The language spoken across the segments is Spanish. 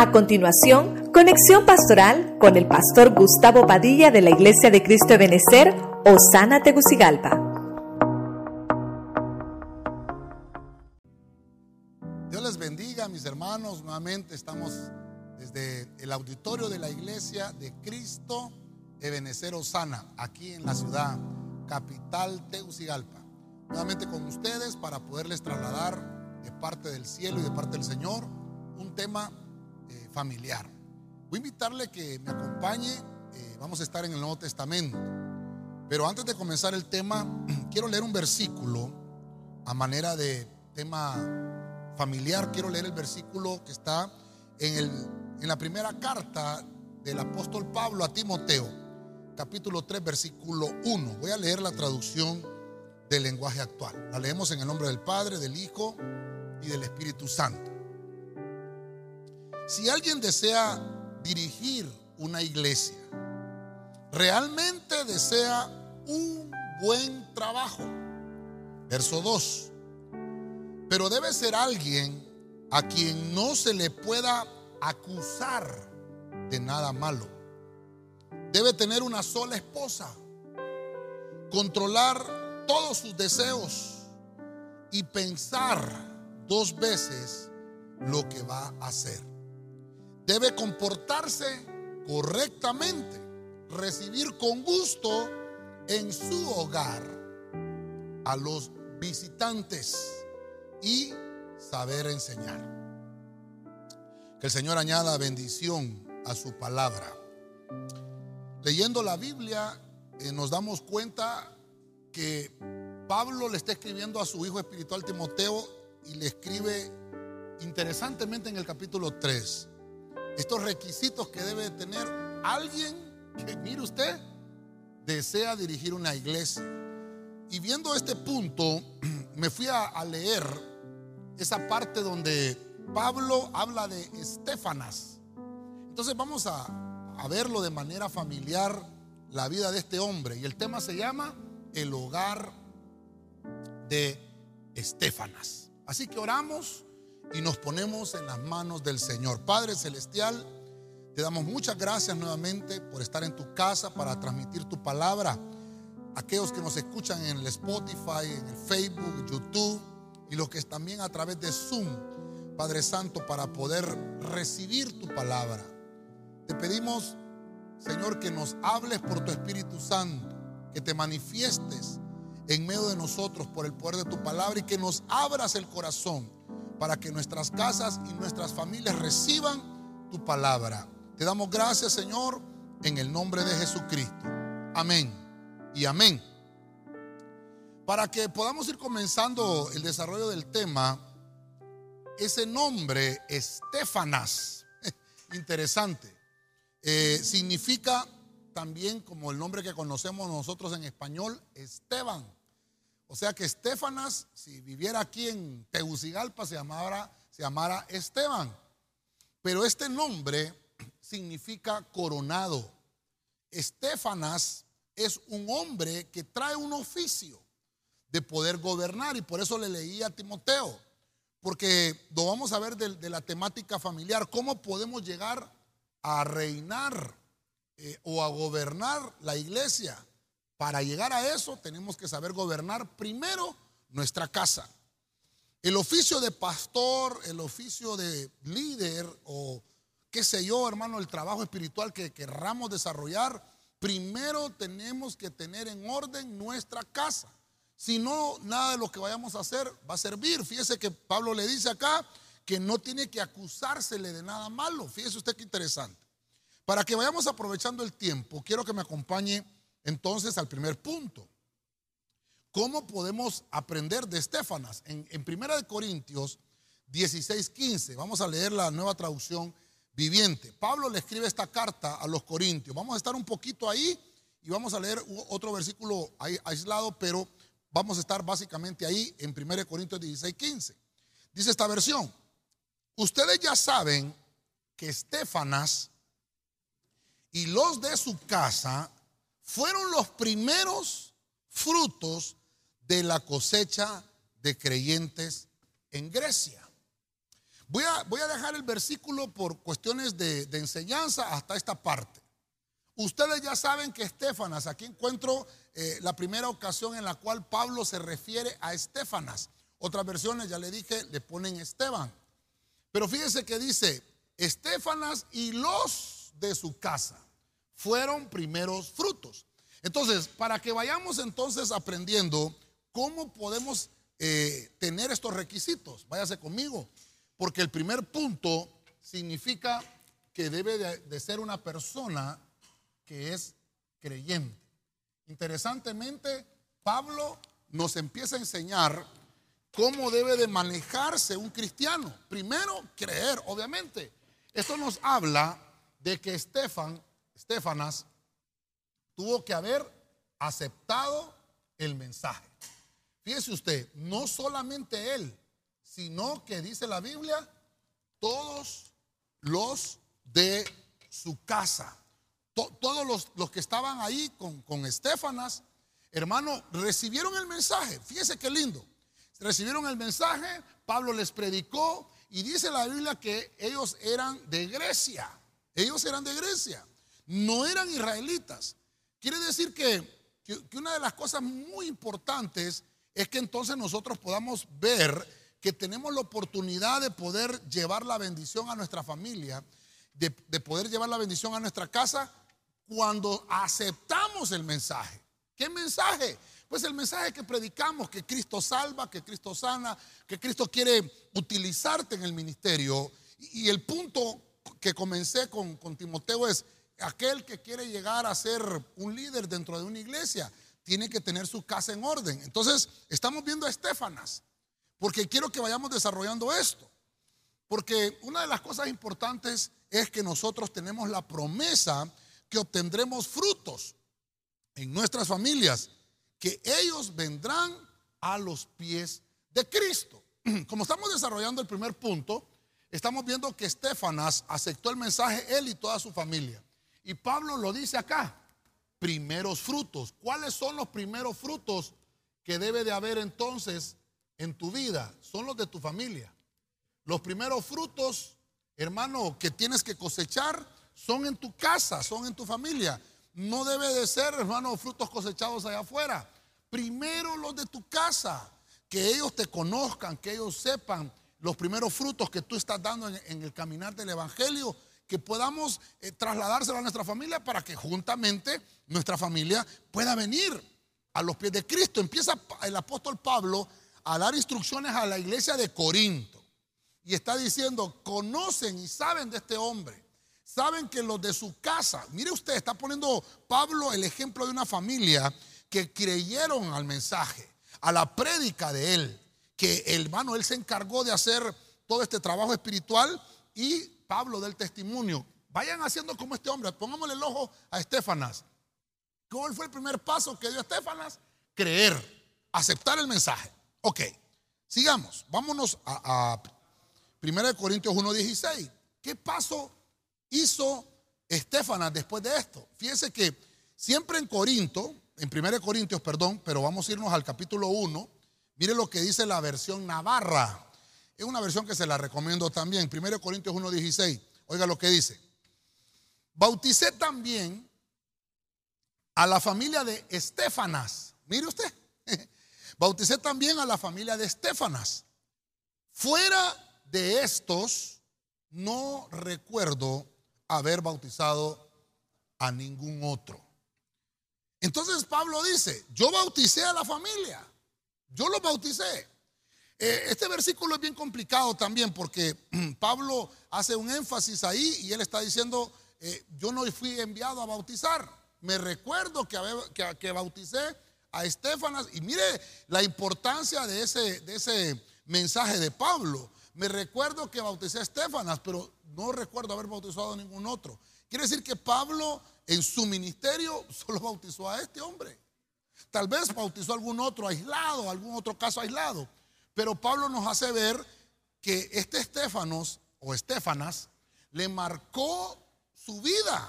A continuación, conexión pastoral con el pastor Gustavo Padilla de la Iglesia de Cristo de Benecer, Osana Tegucigalpa. Dios les bendiga, mis hermanos. Nuevamente estamos desde el auditorio de la Iglesia de Cristo de Benecer, Osana, aquí en la ciudad capital Tegucigalpa. Nuevamente con ustedes para poderles trasladar de parte del cielo y de parte del Señor un tema eh, familiar. Voy a invitarle que me acompañe, eh, vamos a estar en el Nuevo Testamento. Pero antes de comenzar el tema, quiero leer un versículo a manera de tema familiar. Quiero leer el versículo que está en, el, en la primera carta del apóstol Pablo a Timoteo, capítulo 3, versículo 1. Voy a leer la traducción del lenguaje actual. La leemos en el nombre del Padre, del Hijo y del Espíritu Santo. Si alguien desea dirigir una iglesia, realmente desea un buen trabajo. Verso 2. Pero debe ser alguien a quien no se le pueda acusar de nada malo. Debe tener una sola esposa, controlar todos sus deseos y pensar dos veces lo que va a hacer debe comportarse correctamente, recibir con gusto en su hogar a los visitantes y saber enseñar. Que el Señor añada bendición a su palabra. Leyendo la Biblia eh, nos damos cuenta que Pablo le está escribiendo a su hijo espiritual Timoteo y le escribe interesantemente en el capítulo 3 estos requisitos que debe tener alguien que, mire usted, desea dirigir una iglesia. Y viendo este punto, me fui a, leer esa parte donde Pablo habla de Estefanas. Entonces vamos a, a verlo de manera familiar, la vida de este hombre. Y el tema se llama el hogar de Estefanas. Así que oramos y nos ponemos en las manos del Señor. Padre Celestial, te damos muchas gracias nuevamente por estar en tu casa para transmitir tu palabra. Aquellos que nos escuchan en el Spotify, en el Facebook, YouTube y los que también a través de Zoom, Padre Santo, para poder recibir tu palabra. Te pedimos, Señor, que nos hables por tu Espíritu Santo, que te manifiestes en medio de nosotros por el poder de tu palabra y que nos abras el corazón para que nuestras casas y nuestras familias reciban tu palabra. Te damos gracias, Señor, en el nombre de Jesucristo. Amén y amén. Para que podamos ir comenzando el desarrollo del tema, ese nombre, Estefanas, interesante, eh, significa también como el nombre que conocemos nosotros en español, Esteban. O sea que Estefanas, si viviera aquí en Tegucigalpa, se llamara, se llamara Esteban. Pero este nombre significa coronado. Estefanas es un hombre que trae un oficio de poder gobernar y por eso le leí a Timoteo, porque lo vamos a ver de, la temática familiar, cómo podemos llegar a reinar eh, o a gobernar la iglesia. Para llegar a eso tenemos que saber gobernar primero nuestra casa. El oficio de pastor, el oficio de líder o qué sé yo, hermano, el trabajo espiritual que querramos desarrollar, primero tenemos que tener en orden nuestra casa. Si no, nada de lo que vayamos a hacer va a servir. Fíjese que Pablo le dice acá que no tiene que acusársele de nada malo. Fíjese usted qué interesante. Para que vayamos aprovechando el tiempo, quiero que me acompañe entonces al primer punto. ¿Cómo podemos aprender de Estefanas? En, Primera de Corintios 16, 15, vamos a leer la nueva traducción viviente. Pablo le escribe esta carta a los Corintios. Vamos a estar un poquito ahí y vamos a leer otro versículo aislado, pero vamos a estar básicamente ahí en 1 Corintios 16, 15. Dice esta versión, ustedes ya saben que Estefanas y los de su casa fueron los primeros frutos de la cosecha de creyentes en Grecia. Voy a, voy a dejar el versículo por cuestiones de, enseñanza hasta esta parte. Ustedes ya saben que Estefanas, aquí encuentro eh, la primera ocasión en la cual Pablo se refiere a Estefanas. Otras versiones, ya le dije, le ponen Esteban. Pero fíjense que dice, Estefanas y los de su casa fueron primeros frutos. Entonces, para que vayamos entonces aprendiendo cómo podemos eh, tener estos requisitos, váyase conmigo, porque el primer punto significa que debe de ser una persona que es creyente. Interesantemente, Pablo nos empieza a enseñar cómo debe de manejarse un cristiano. Primero, creer, obviamente. Esto nos habla de que Estefan, Estefanas tuvo que haber aceptado el mensaje. Fíjese usted, no solamente él, sino que dice la Biblia, todos los de su casa todos los, que estaban ahí con, con Estefanas, hermano, recibieron el mensaje. Fíjese qué lindo. Recibieron el mensaje, Pablo les predicó y dice la Biblia que ellos eran de Grecia. Ellos eran de Grecia, no eran israelitas. Quiere decir que, que una de las cosas muy importantes es que entonces nosotros podamos ver que tenemos la oportunidad de poder llevar la bendición a nuestra familia, de, de, poder llevar la bendición a nuestra casa cuando aceptamos el mensaje. ¿Qué mensaje? Pues el mensaje que predicamos, que Cristo salva, que Cristo sana, que Cristo quiere utilizarte en el ministerio. Y el punto que comencé con, con Timoteo es, aquel que quiere llegar a ser un líder dentro de una iglesia, tiene que tener su casa en orden. Entonces, estamos viendo a Estefanas, porque quiero que vayamos desarrollando esto. Porque una de las cosas importantes es que nosotros tenemos la promesa que obtendremos frutos en nuestras familias, que ellos vendrán a los pies de Cristo. Como estamos desarrollando el primer punto, estamos viendo que Estefanas aceptó el mensaje, él y toda su familia. Y Pablo lo dice acá, primeros frutos. ¿Cuáles son los primeros frutos que debe de haber entonces en tu vida? Son los de tu familia. Los primeros frutos, hermano, que tienes que cosechar son en tu casa, son en tu familia. No debe de ser, hermano, frutos cosechados allá afuera. Primero los de tu casa, que ellos te conozcan, que ellos sepan los primeros frutos que tú estás dando en, el caminar del Evangelio, que podamos eh, trasladárselo a nuestra familia para que juntamente nuestra familia pueda venir a los pies de Cristo. Empieza el apóstol Pablo a dar instrucciones a la iglesia de Corinto y está diciendo, conocen y saben de este hombre Saben que los de su casa, mire usted, está poniendo Pablo el ejemplo de una familia que creyeron al mensaje, a la prédica de él, que el hermano, él se encargó de hacer todo este trabajo espiritual y Pablo del testimonio. Vayan haciendo como este hombre, pongámosle el ojo a Estefanas. ¿Cuál fue el primer paso que dio Estefanas? Creer, aceptar el mensaje. Ok, sigamos, vámonos a, a 1 Corintios 1.16. ¿Qué paso hizo Estefanas después de esto? Fíjense que siempre en Corinto, en 1 Corintios, perdón, pero vamos a irnos al capítulo 1. Mire lo que dice la versión Navarra. Es una versión que se la recomiendo también. 1 Corintios 1.16. Oiga lo que dice. Bauticé también a la familia de Estefanas. Mire usted. Bauticé también a la familia de Estefanas. Fuera de estos, no recuerdo haber bautizado a ningún otro. Entonces Pablo dice, yo bauticé a la familia, yo lo bauticé. Eh, este versículo es bien complicado también porque Pablo hace un énfasis ahí y él está diciendo, eh, yo no fui enviado a bautizar. Me recuerdo que, que, que bauticé a Estefanas y mire la importancia de ese, de ese mensaje de Pablo. Me recuerdo que bauticé a Estefanas, pero no recuerdo haber bautizado a ningún otro. Quiere decir que Pablo en su ministerio solo bautizó a este hombre. Tal vez bautizó a algún otro aislado, algún otro caso aislado. Pero Pablo nos hace ver que este Estefanos o Estefanas le marcó su vida,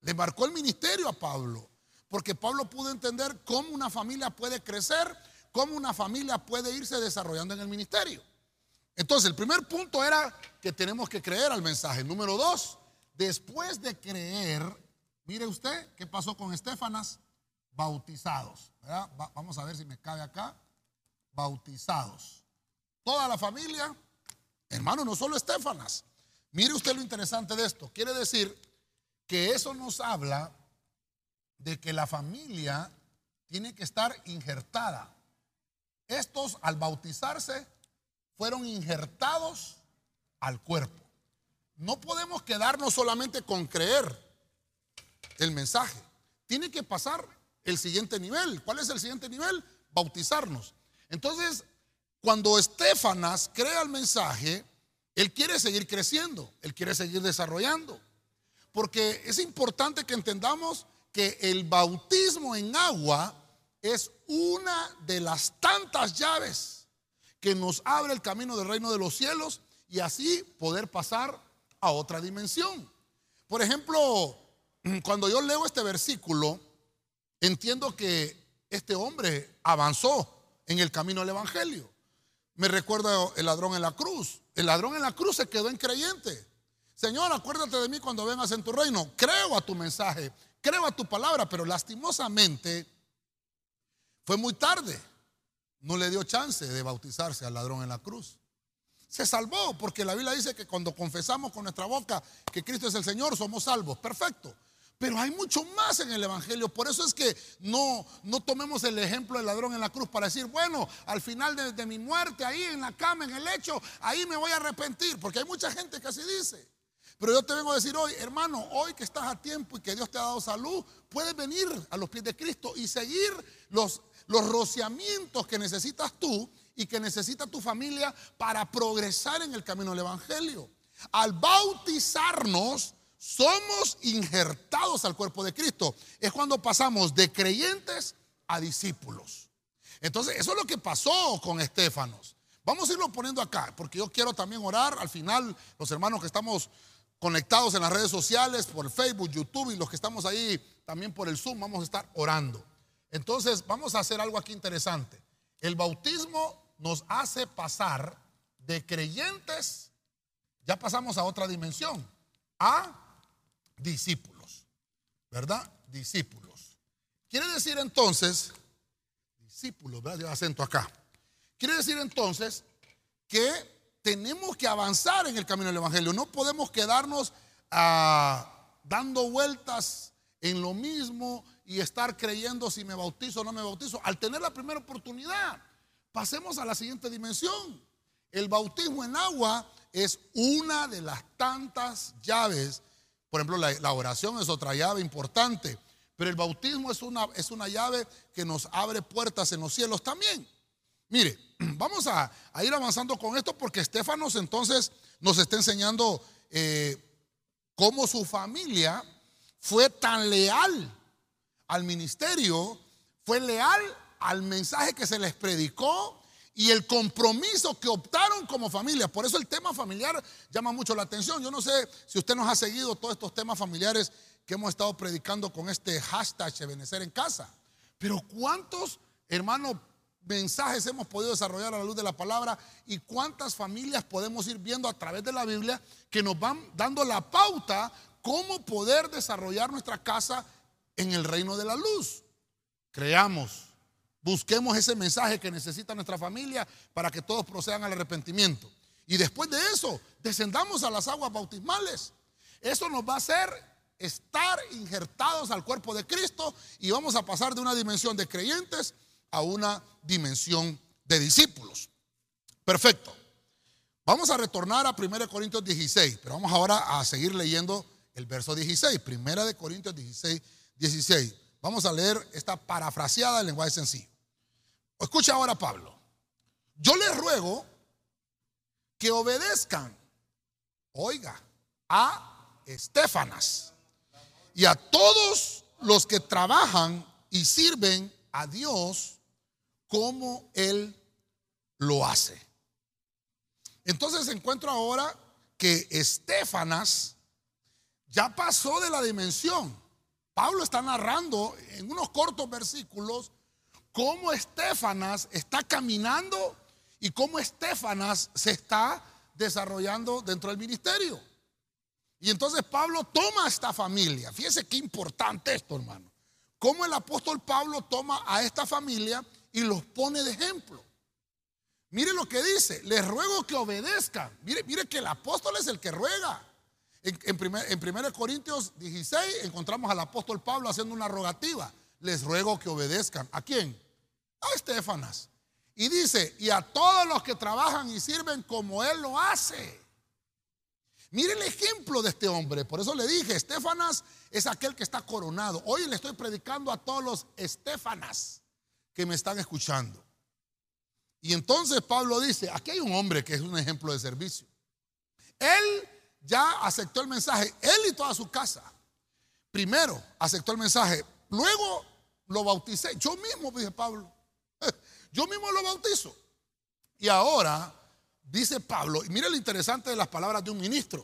le marcó el ministerio a Pablo. Porque Pablo pudo entender cómo una familia puede crecer, cómo una familia puede irse desarrollando en el ministerio. Entonces, el primer punto era que tenemos que creer al mensaje. Número dos, después de creer, mire usted qué pasó con Estefanas, bautizados. vamos a ver si me cabe acá. Bautizados. Toda la familia, hermano, no solo Estefanas. Mire usted lo interesante de esto. Quiere decir que eso nos habla de que la familia tiene que estar injertada. Estos al bautizarse fueron injertados al cuerpo. No podemos quedarnos solamente con creer el mensaje. Tiene que pasar el siguiente nivel. ¿Cuál es el siguiente nivel? Bautizarnos. Entonces, cuando Estefanas crea el mensaje, él quiere seguir creciendo, él quiere seguir desarrollando. Porque es importante que entendamos que el bautismo en agua es una de las tantas llaves que nos abre el camino del reino de los cielos y así poder pasar a otra dimensión. Por ejemplo, cuando yo leo este versículo, entiendo que este hombre avanzó en el camino del Evangelio. Me recuerda el ladrón en la cruz. El ladrón en la cruz se quedó en creyente. Señor, acuérdate de mí cuando vengas en tu reino. Creo a tu mensaje, creo a tu palabra, pero lastimosamente fue muy tarde. No le dio chance de bautizarse al ladrón en la cruz. Se salvó porque la Biblia dice que cuando confesamos con nuestra boca que Cristo es el Señor, somos salvos. Perfecto. Pero hay mucho más en el Evangelio. Por eso es que no, no tomemos el ejemplo del ladrón en la cruz para decir, bueno, al final de, de mi muerte, ahí en la cama, en el lecho, ahí me voy a arrepentir. Porque hay mucha gente que así dice. Pero yo te vengo a decir hoy, hermano, hoy que estás a tiempo y que Dios te ha dado salud, puedes venir a los pies de Cristo y seguir los, los rociamientos que necesitas tú y que necesita tu familia para progresar en el camino del Evangelio. Al bautizarnos, somos injertados al cuerpo de Cristo. Es cuando pasamos de creyentes a discípulos. Entonces, eso es lo que pasó con Estefanos. Vamos a irlo poniendo acá, porque yo quiero también orar. Al final, los hermanos que estamos conectados en las redes sociales, por Facebook, YouTube y los que estamos ahí también por el Zoom, vamos a estar orando. Entonces, vamos a hacer algo aquí interesante. El bautismo nos hace pasar de creyentes, ya pasamos a otra dimensión, a discípulos, ¿verdad? Discípulos. Quiere decir entonces, discípulos, ¿verdad? Yo acento acá. Quiere decir entonces que tenemos que avanzar en el camino del Evangelio. No podemos quedarnos ah, dando vueltas en lo mismo y estar creyendo si me bautizo o no me bautizo. Al tener la primera oportunidad, pasemos a la siguiente dimensión. El bautismo en agua es una de las tantas llaves. Por ejemplo, la, oración es otra llave importante. Pero el bautismo es una, es una llave que nos abre puertas en los cielos también. Mire, vamos a, ir avanzando con esto porque Estefanos entonces nos está enseñando eh, cómo su familia fue tan leal al ministerio, fue leal al mensaje que se les predicó y el compromiso que optaron como familia. Por eso el tema familiar llama mucho la atención. Yo no sé si usted nos ha seguido todos estos temas familiares que hemos estado predicando con este hashtag Ebenecer en casa. Pero ¿cuántos hermanos mensajes hemos podido desarrollar a la luz de la palabra y cuántas familias podemos ir viendo a través de la Biblia que nos van dando la pauta cómo poder desarrollar nuestra casa en el reino de la luz. Creamos, busquemos ese mensaje que necesita nuestra familia para que todos procedan al arrepentimiento. Y después de eso, descendamos a las aguas bautismales. Eso nos va a hacer estar injertados al cuerpo de Cristo y vamos a pasar de una dimensión de creyentes a una dimensión de discípulos. Perfecto. Vamos a retornar a 1 Corintios 16, pero vamos ahora a seguir leyendo el verso 16. 1 Corintios 16, 16. Vamos a leer esta parafraseada del lenguaje sencillo. Escucha ahora Pablo. Yo les ruego que obedezcan, oiga, a Estefanas y a todos los que trabajan y sirven a Dios cómo Él lo hace. Entonces encuentro ahora que Estefanas ya pasó de la dimensión. Pablo está narrando en unos cortos versículos cómo Estefanas está caminando y cómo Estefanas se está desarrollando dentro del ministerio. Y entonces Pablo toma a esta familia. Fíjese qué importante esto, hermano. Cómo el apóstol Pablo toma a esta familia y los pone de ejemplo. Mire lo que dice, les ruego que obedezcan. Mire, mire que el apóstol es el que ruega. En, en 1 Corintios 16 encontramos al apóstol Pablo haciendo una rogativa. Les ruego que obedezcan. ¿A quién? A Estefanas. Y dice, y a todos los que trabajan y sirven como él lo hace. Mire el ejemplo de este hombre. Por eso le dije, Estefanas es aquel que está coronado. Hoy le estoy predicando a todos los Estefanas que me están escuchando. Y entonces Pablo dice, aquí hay un hombre que es un ejemplo de servicio. Él ya aceptó el mensaje, él y toda su casa. Primero aceptó el mensaje, luego lo bauticé. Yo mismo, dice Pablo, yo mismo lo bautizo. Y ahora, dice Pablo, y mire lo interesante de las palabras de un ministro,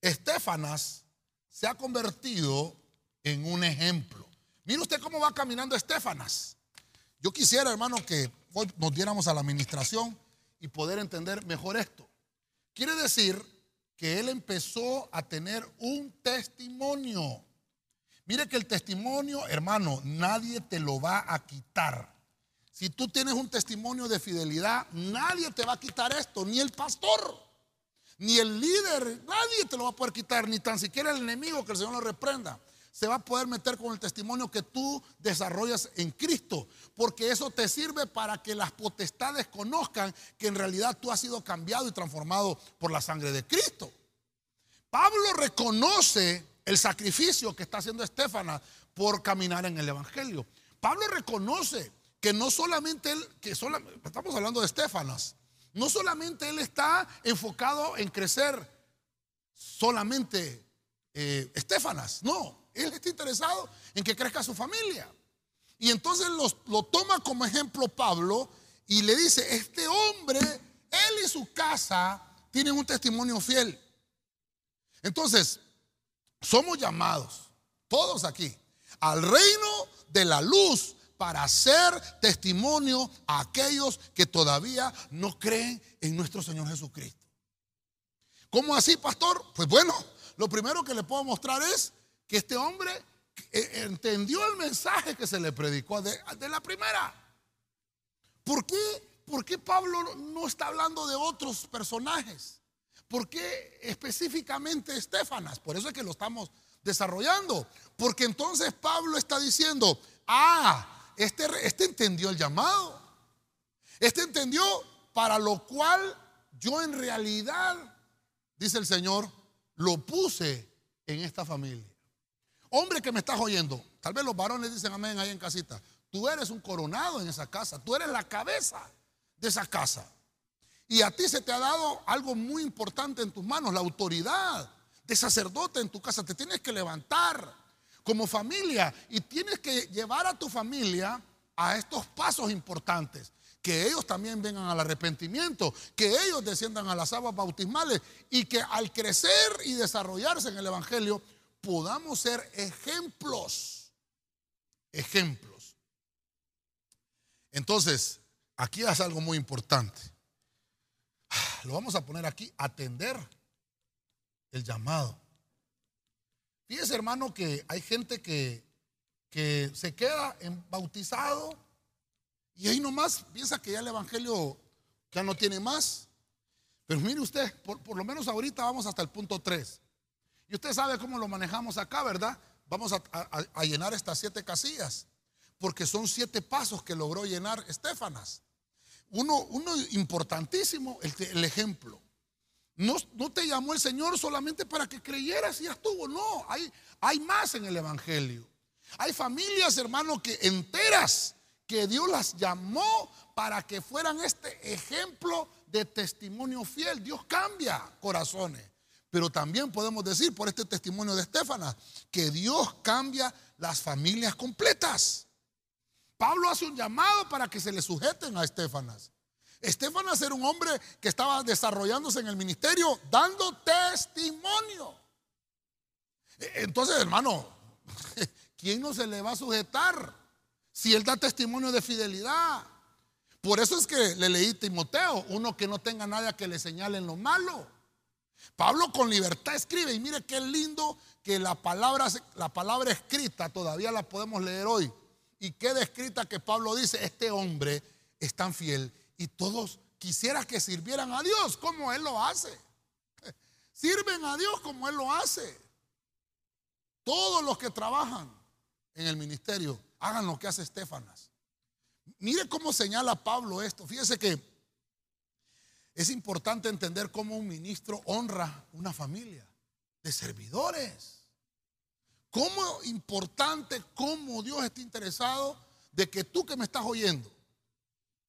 Estefanas se ha convertido en un ejemplo. Mire usted cómo va caminando Estefanas. Yo quisiera, hermano, que hoy nos diéramos a la administración y poder entender mejor esto. Quiere decir que él empezó a tener un testimonio. Mire que el testimonio, hermano, nadie te lo va a quitar. Si tú tienes un testimonio de fidelidad, nadie te va a quitar esto, ni el pastor, ni el líder, nadie te lo va a poder quitar, ni tan siquiera el enemigo que el Señor lo reprenda se va a poder meter con el testimonio que tú desarrollas en Cristo, porque eso te sirve para que las potestades conozcan que en realidad tú has sido cambiado y transformado por la sangre de Cristo. Pablo reconoce el sacrificio que está haciendo Estefana por caminar en el Evangelio. Pablo reconoce que no solamente él, que estamos hablando de Estefanas, no solamente él está enfocado en crecer solamente eh, Estefanas, no, él está interesado en que crezca su familia. Y entonces lo toma como ejemplo Pablo y le dice, este hombre, él y su casa tienen un testimonio fiel. Entonces, somos llamados, todos aquí, al reino de la luz para hacer testimonio a aquellos que todavía no creen en nuestro Señor Jesucristo. ¿Cómo así, pastor? Pues bueno, lo primero que le puedo mostrar es que este hombre eh, entendió el mensaje que se le predicó de, la primera. ¿Por qué, ¿Por qué Pablo no está hablando de otros personajes? ¿Por qué específicamente Estefanas? Por eso es que lo estamos desarrollando. Porque entonces Pablo está diciendo, ah, este, este entendió el llamado. Este entendió para lo cual yo en realidad, dice el Señor, lo puse en esta familia. Hombre que me estás oyendo, tal vez los varones dicen amén ahí en casita. Tú eres un coronado en esa casa, tú eres la cabeza de esa casa. Y a ti se te ha dado algo muy importante en tus manos, la autoridad de sacerdote en tu casa. Te tienes que levantar como familia y tienes que llevar a tu familia a estos pasos importantes. Que ellos también vengan al arrepentimiento, que ellos desciendan a las aguas bautismales y que al crecer y desarrollarse en el Evangelio podamos ser ejemplos. Ejemplos. Entonces, aquí es algo muy importante. Lo vamos a poner aquí, atender el llamado. Fíjese, hermano, que hay gente que, que se queda bautizado y ahí nomás piensa que ya el Evangelio ya no tiene más. Pero mire usted, por, por lo menos ahorita vamos hasta el punto 3. Y usted sabe cómo lo manejamos acá, ¿verdad? Vamos a, llenar estas siete casillas, porque son siete pasos que logró llenar Estefanas. Uno, uno importantísimo, el, ejemplo. No, no, te llamó el Señor solamente para que creyeras y ya estuvo. No, hay, hay más en el Evangelio. Hay familias, hermanos, que enteras que Dios las llamó para que fueran este ejemplo de testimonio fiel. Dios cambia corazones. Pero también podemos decir por este testimonio de Estefanas que Dios cambia las familias completas. Pablo hace un llamado para que se le sujeten a Estefanas. Estefanas era un hombre que estaba desarrollándose en el ministerio dando testimonio. E, entonces, hermano, ¿quién no se le va a sujetar si él da testimonio de fidelidad? Por eso es que le leí Timoteo, uno que no tenga nada que le señale en lo malo. Pablo con libertad escribe y mire qué lindo que la palabra, la palabra escrita todavía la podemos leer hoy. Y queda escrita que Pablo dice, este hombre es tan fiel y todos quisieran que sirvieran a Dios como Él lo hace. Sirven a Dios como Él lo hace. Todos los que trabajan en el ministerio, hagan lo que hace Estefanas. Mire cómo señala Pablo esto. Fíjese que es importante entender cómo un ministro honra una familia de servidores. Cómo importante, cómo Dios está interesado de que tú que me estás oyendo,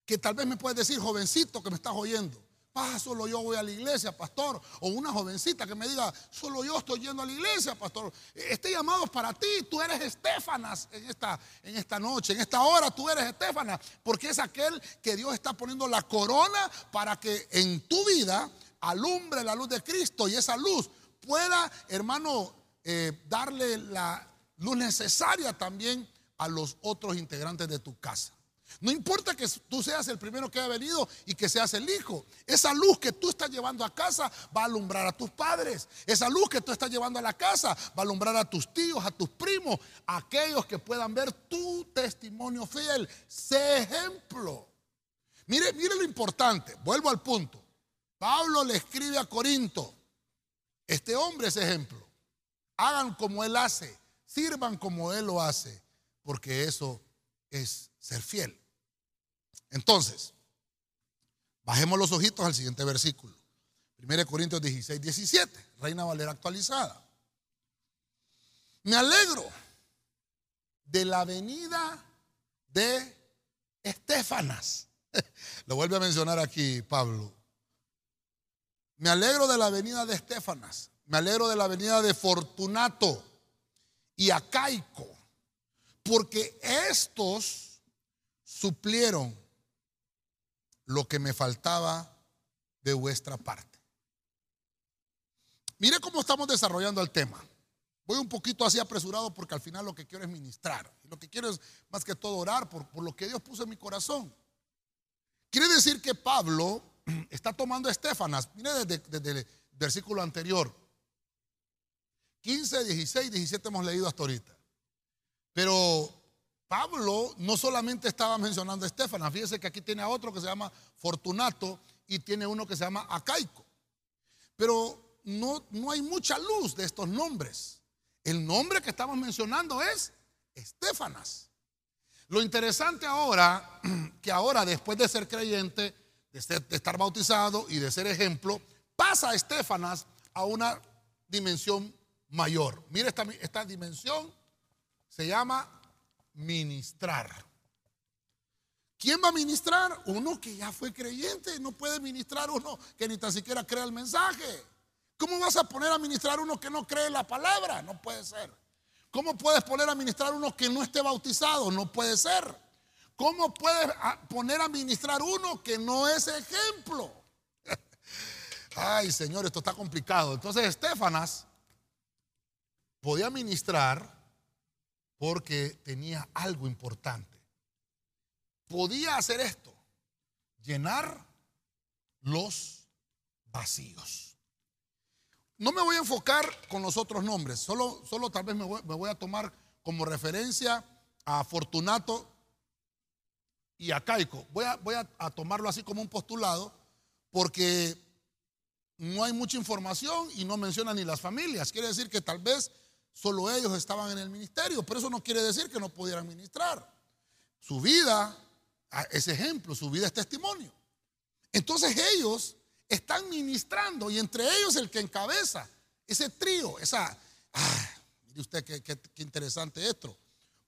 que tal vez me puedes decir, jovencito que me estás oyendo, Ah, solo yo voy a la iglesia, pastor. O una jovencita que me diga, solo yo estoy yendo a la iglesia, pastor. Este llamado es para ti. Tú eres Estefanas en esta, en esta noche, en esta hora tú eres Estefanas. Porque es aquel que Dios está poniendo la corona para que en tu vida alumbre la luz de Cristo y esa luz pueda, hermano, eh, darle la luz necesaria también a los otros integrantes de tu casa. No importa que tú seas el primero que haya venido y que seas el hijo. Esa luz que tú estás llevando a casa va a alumbrar a tus padres. Esa luz que tú estás llevando a la casa va a alumbrar a tus tíos, a tus primos, a aquellos que puedan ver tu testimonio fiel. Sé ejemplo. Mire, mire lo importante. Vuelvo al punto. Pablo le escribe a Corinto. Este hombre es ejemplo. Hagan como él hace. Sirvan como él lo hace. Porque eso es ser fiel. Entonces, bajemos los ojitos al siguiente versículo. 1 Corintios 16, 17, Reina Valera actualizada. Me alegro de la venida de Estefanas. Lo vuelve a mencionar aquí Pablo. Me alegro de la venida de Estefanas. Me alegro de la venida de Fortunato y Acaico. Porque estos suplieron lo que me faltaba de vuestra parte. Mire cómo estamos desarrollando el tema. Voy un poquito así apresurado porque al final lo que quiero es ministrar. Lo que quiero es más que todo orar por, por lo que Dios puso en mi corazón. Quiere decir que Pablo está tomando a Estefanas. Mire desde, desde el versículo anterior. 15, 16, 17 hemos leído hasta ahorita. Pero Pablo no solamente estaba mencionando a Estefana, fíjese que aquí tiene a otro que se llama Fortunato y tiene uno que se llama Acaico. Pero no, no hay mucha luz de estos nombres. El nombre que estamos mencionando es Estefanas. Lo interesante ahora, que ahora después de ser creyente, de, estar bautizado y de ser ejemplo, pasa a Estefanas a una dimensión mayor. Mire esta, esta dimensión, se llama ministrar. ¿Quién va a ministrar? Uno que ya fue creyente. No puede ministrar uno que ni tan siquiera crea el mensaje. ¿Cómo vas a poner a ministrar uno que no cree la palabra? No puede ser. ¿Cómo puedes poner a ministrar uno que no esté bautizado? No puede ser. ¿Cómo puedes poner a ministrar uno que no es ejemplo? Ay, Señor, esto está complicado. Entonces, Estefanas podía ministrar porque tenía algo importante. Podía hacer esto, llenar los vacíos. No me voy a enfocar con los otros nombres, solo, solo tal vez me voy, a tomar como referencia a Fortunato y a Caico. Voy, a, voy a tomarlo así como un postulado porque no hay mucha información y no menciona ni las familias. Quiere decir que tal vez Solo ellos estaban en el ministerio, pero eso no quiere decir que no pudieran ministrar. Su vida ah, es ejemplo, su vida es testimonio. Entonces ellos están ministrando y entre ellos el que encabeza ese trío, esa... Ah, mire usted qué, qué interesante esto,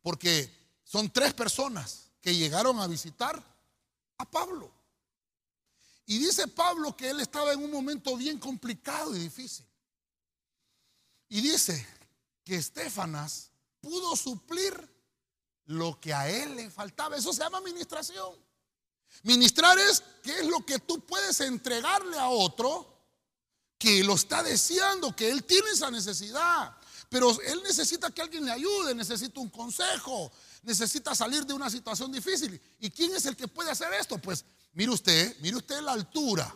porque son tres personas que llegaron a visitar a Pablo. Y dice Pablo que él estaba en un momento bien complicado y difícil. Y dice, que Estefanas pudo suplir lo que a él le faltaba. Eso se llama administración. Ministrar es qué es lo que tú puedes entregarle a otro que lo está deseando, que él tiene esa necesidad. pero él necesita que alguien le ayude, necesita un consejo, necesita salir de una situación difícil. ¿Y quién es el que puede hacer esto? Pues mire usted, mire usted la altura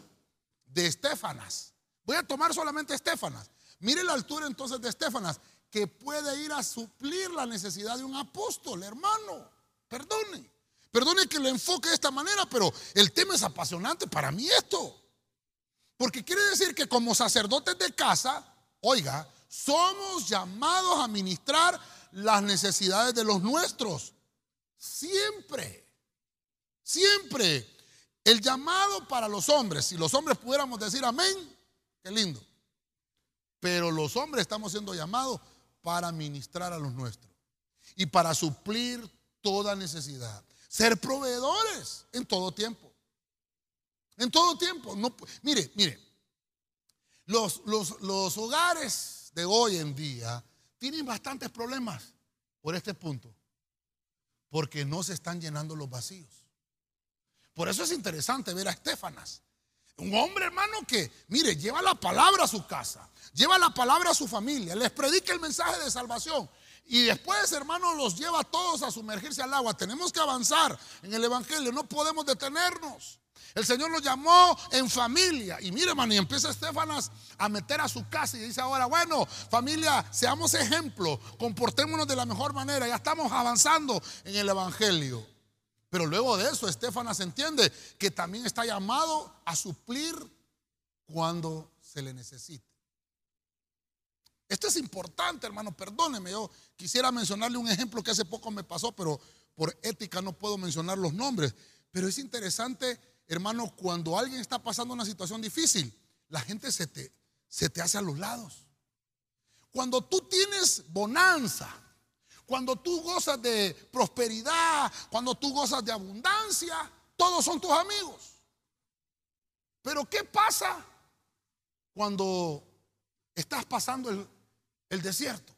de Estefanas. Voy a tomar solamente Estefanas. Mire la altura entonces de Estefanas, que puede ir a suplir la necesidad de un apóstol, hermano. Perdone. Perdone que lo enfoque de esta manera, pero el tema es apasionante para mí esto. Porque quiere decir que como sacerdotes de casa, oiga, somos llamados a ministrar las necesidades de los nuestros. Siempre. Siempre. El llamado para los hombres, si los hombres pudiéramos decir amén, qué lindo. Pero los hombres estamos siendo llamados para ministrar a los nuestros y para suplir toda necesidad. Ser proveedores en todo tiempo. En todo tiempo. No, mire, mire, los, los, los hogares de hoy en día tienen bastantes problemas por este punto. Porque no se están llenando los vacíos. Por eso es interesante ver a Estefanas. Un hombre, hermano, que, mire, lleva la palabra a su casa, lleva la palabra a su familia, les predica el mensaje de salvación. Y después, hermano, los lleva a todos a sumergirse al agua. Tenemos que avanzar en el Evangelio, no podemos detenernos. El Señor nos llamó en familia. Y mire, hermano, y empieza Estefanas a meter a su casa y dice ahora, bueno, familia, seamos ejemplo, comportémonos de la mejor manera. Ya estamos avanzando en el Evangelio. Pero luego de eso, Estefanas entiende que también está llamado a suplir cuando se le necesite. Esto es importante, hermano, perdóneme. Yo quisiera mencionarle un ejemplo que hace poco me pasó, pero por ética no puedo mencionar los nombres. Pero es interesante, hermano, cuando alguien está pasando una situación difícil, la gente se te, se te hace a los lados. Cuando tú tienes bonanza, cuando tú gozas de prosperidad, cuando tú gozas de abundancia, todos son tus amigos. Pero ¿qué pasa cuando estás pasando el, desierto?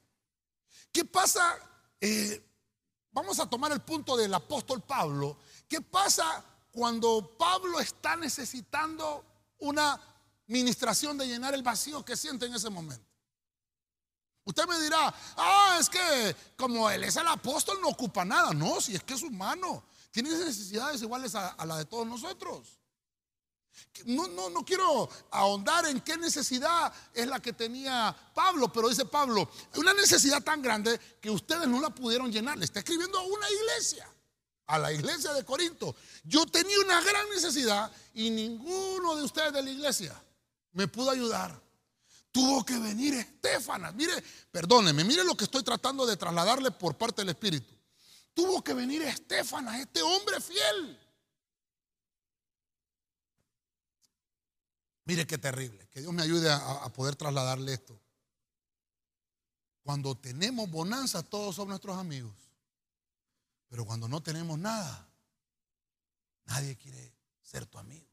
¿Qué pasa? Eh, vamos a tomar el punto del apóstol Pablo. ¿Qué pasa cuando Pablo está necesitando una ministración de llenar el vacío que siente en ese momento? Usted me dirá, ah, es que como él es el apóstol no ocupa nada. No, si es que es humano. Tiene necesidades iguales a, a la de todos nosotros. No, no, no quiero ahondar en qué necesidad es la que tenía Pablo, pero dice Pablo, una necesidad tan grande que ustedes no la pudieron llenar. Le está escribiendo a una iglesia, a la iglesia de Corinto. Yo tenía una gran necesidad y ninguno de ustedes de la iglesia me pudo ayudar. Tuvo que venir Estefanas. Mire, perdóneme, mire lo que estoy tratando de trasladarle por parte del Espíritu. Tuvo que venir Estefanas, este hombre fiel. Mire qué terrible. Que Dios me ayude a, poder trasladarle esto. Cuando tenemos bonanza, todos son nuestros amigos. Pero cuando no tenemos nada, nadie quiere ser tu amigo.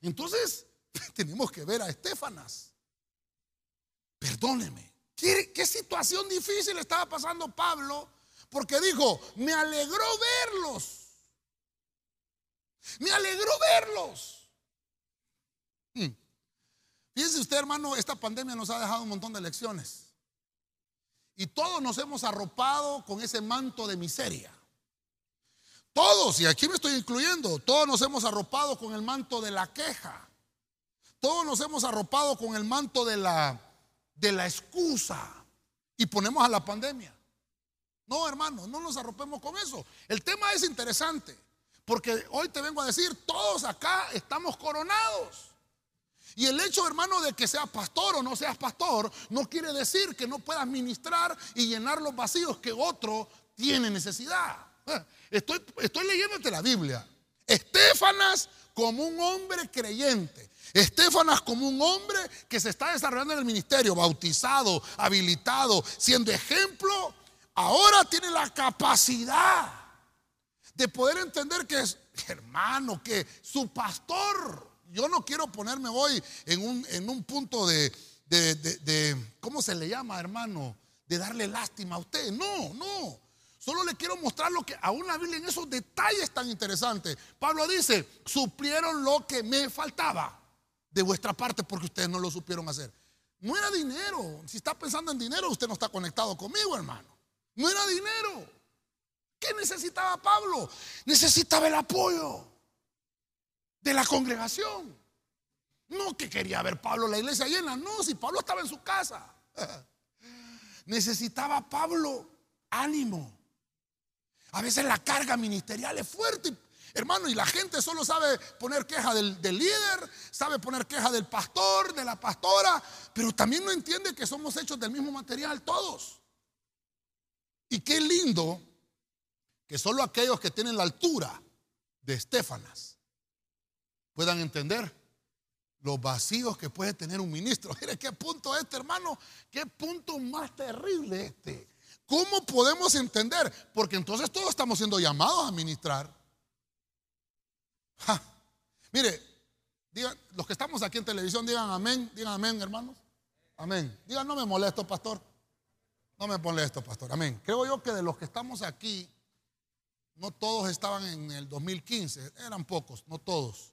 Entonces, tenemos que ver a Estefanas. Perdóneme. ¿Qué, situación difícil estaba pasando Pablo? Porque dijo, me alegró verlos. Me alegró verlos. Hmm. Fíjense usted, hermano, esta pandemia nos ha dejado un montón de lecciones. Y todos nos hemos arropado con ese manto de miseria. Todos, y aquí me estoy incluyendo, todos nos hemos arropado con el manto de la queja. Todos nos hemos arropado con el manto de la de la excusa y ponemos a la pandemia. No, hermano, no nos arropemos con eso. El tema es interesante, porque hoy te vengo a decir, todos acá estamos coronados. Y el hecho, hermano, de que seas pastor o no seas pastor, no quiere decir que no puedas ministrar y llenar los vacíos que otro tiene necesidad. Estoy, estoy leyéndote la Biblia. Estefanas como un hombre creyente Estefanas como un hombre que se está desarrollando en el ministerio, bautizado, habilitado, siendo ejemplo, ahora tiene la capacidad de poder entender que es hermano, que su pastor, yo no quiero ponerme hoy en un, en un punto de, de, de, ¿cómo se le llama, hermano? De darle lástima a usted. No, no. Solo le quiero mostrar lo que aún la Biblia en esos detalles tan interesantes. Pablo dice, suplieron lo que me faltaba de vuestra parte porque ustedes no lo supieron hacer. No era dinero. Si está pensando en dinero, usted no está conectado conmigo, hermano. No era dinero. ¿Qué necesitaba Pablo? Necesitaba el apoyo de la congregación. No que quería ver Pablo la iglesia llena, no, si Pablo estaba en su casa. Necesitaba Pablo ánimo. A veces la carga ministerial es fuerte, hermano, y la gente solo sabe poner queja del, líder, sabe poner queja del pastor, de la pastora, pero también no entiende que somos hechos del mismo material todos. Y qué lindo que solo aquellos que tienen la altura de Estefanas puedan entender los vacíos que puede tener un ministro. Mire qué punto este, hermano, qué punto más terrible este. ¿Cómo podemos entender? Porque entonces todos estamos siendo llamados a ministrar. Mire, digan, los que estamos aquí en televisión, digan amén, digan amén, hermanos. Amén. Digan, no me molesto, pastor. No me molesto, pastor. Amén. Creo yo que de los que estamos aquí, no todos estaban en el 2015, eran pocos, no todos.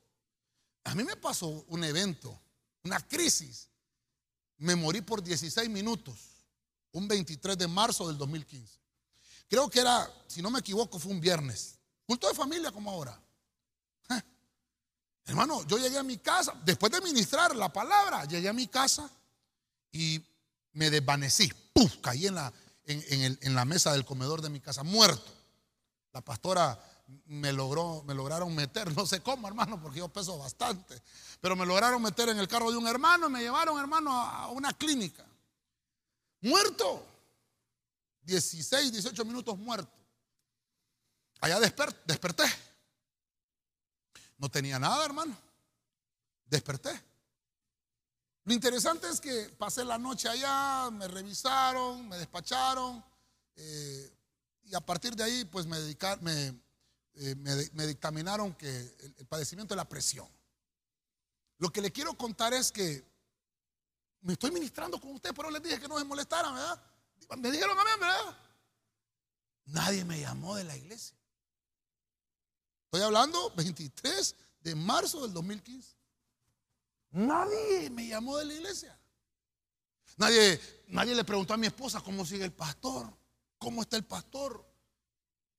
A mí me pasó un evento, una crisis. Me morí por 16 minutos, un 23 de marzo del 2015. Creo que era, si no me equivoco, fue un viernes. Culto de familia como ahora. Hermano, yo llegué a mi casa, después de ministrar la palabra, llegué a mi casa y me desvanecí. ¡Puf! Caí en la, mesa del comedor de mi casa, muerto. La pastora me logró, me lograron meter, no sé cómo, hermano, porque yo peso bastante, pero me lograron meter en el carro de un hermano y me llevaron, hermano, a una clínica. Muerto. 16, 18 minutos muerto. Allá desperté. No tenía nada, hermano. Desperté. Lo interesante es que pasé la noche allá, me revisaron, me despacharon, eh, y a partir de ahí, pues me, eh, me, dictaminaron que el, padecimiento de la presión. Lo que le quiero contar es que me estoy ministrando con usted, pero les dije que no se molestaran, ¿verdad? Me dijeron amén, ¿verdad? Nadie me llamó de la iglesia. Estoy hablando 23 de marzo del 2015. Nadie me llamó de la iglesia. Nadie, nadie le preguntó a mi esposa cómo sigue el pastor, cómo está el pastor.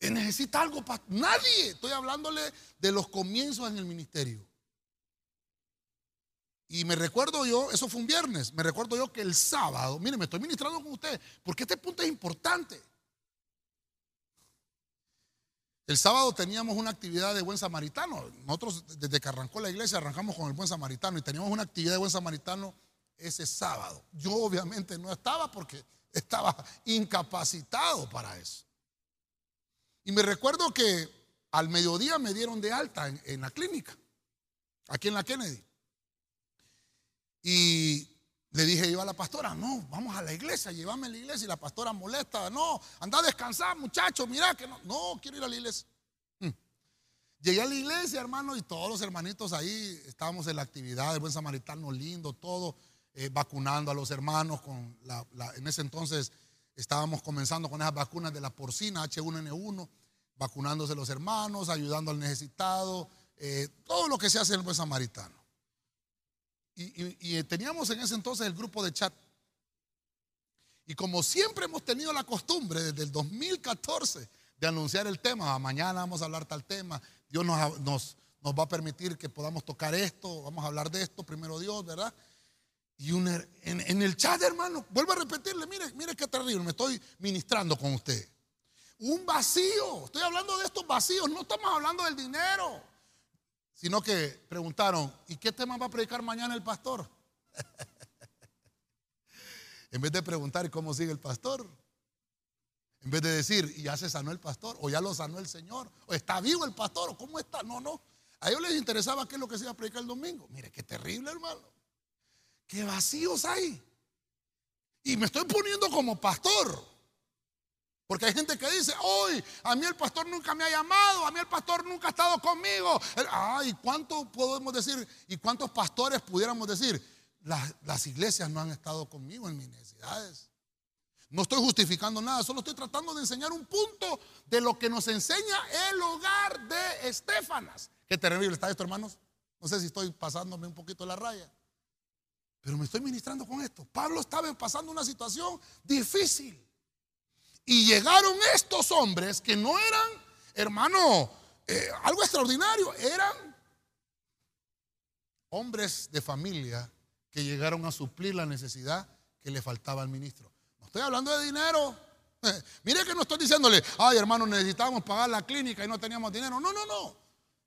Necesita algo para nadie. Estoy hablándole de los comienzos en el ministerio. Y me recuerdo yo, eso fue un viernes, me recuerdo yo que el sábado, mire, me estoy ministrando con usted, porque este punto es importante. El sábado teníamos una actividad de buen samaritano. Nosotros desde que arrancó la iglesia arrancamos con el buen samaritano y teníamos una actividad de buen samaritano ese sábado. Yo obviamente no estaba porque estaba incapacitado para eso. Y me recuerdo que al mediodía me dieron de alta en, la clínica, aquí en la Kennedy. Y le dije yo a la pastora, no, vamos a la iglesia, llévame a la iglesia. Y la pastora molesta, no, anda a descansar, muchacho, mira que no, no, quiero ir a la iglesia. Hmm. Llegué a la iglesia, hermano, y todos los hermanitos ahí estábamos en la actividad de buen samaritano lindo, todo, eh, vacunando a los hermanos con en ese entonces Estábamos comenzando con esas vacunas de la porcina H1N1, vacunándose los hermanos, ayudando al necesitado, eh, todo lo que se hace en el buen samaritano. Y, teníamos en ese entonces el grupo de chat. Y como siempre hemos tenido la costumbre desde el 2014 de anunciar el tema, mañana vamos a hablar tal tema, Dios nos, nos, nos va a permitir que podamos tocar esto, vamos a hablar de esto, primero Dios, ¿verdad? Y en, el chat, hermano, vuelvo a repetirle, mire, mire qué terrible, me estoy ministrando con usted. Un vacío, estoy hablando de estos vacíos, no estamos hablando del dinero, sino que preguntaron, ¿y qué tema va a predicar mañana el pastor? en vez de preguntar cómo sigue el pastor, en vez de decir, ¿y ya se sanó el pastor? ¿O ya lo sanó el Señor? ¿O está vivo el pastor? ¿O cómo está? No, no. A ellos les interesaba qué es lo que se iba a predicar el domingo. Mire, qué terrible, hermano. ¿Qué vacíos hay? Y me estoy poniendo como pastor. Porque hay gente que dice, hoy a mí el pastor nunca me ha llamado, a mí el pastor nunca ha estado conmigo. Ay, ¿cuánto podemos decir? ¿Y cuántos pastores pudiéramos decir? Las, las iglesias no han estado conmigo en mis necesidades. No estoy justificando nada, solo estoy tratando de enseñar un punto de lo que nos enseña el hogar de Estefanas. Qué terrible está esto, hermanos. No sé si estoy pasándome un poquito la raya. Pero me estoy ministrando con esto. Pablo estaba pasando una situación difícil. Y llegaron estos hombres que no eran, hermano, eh, algo extraordinario, eran hombres de familia que llegaron a suplir la necesidad que le faltaba al ministro. No estoy hablando de dinero. mire que no estoy diciéndole, ay hermano, necesitábamos pagar la clínica y no teníamos dinero. No, no, no.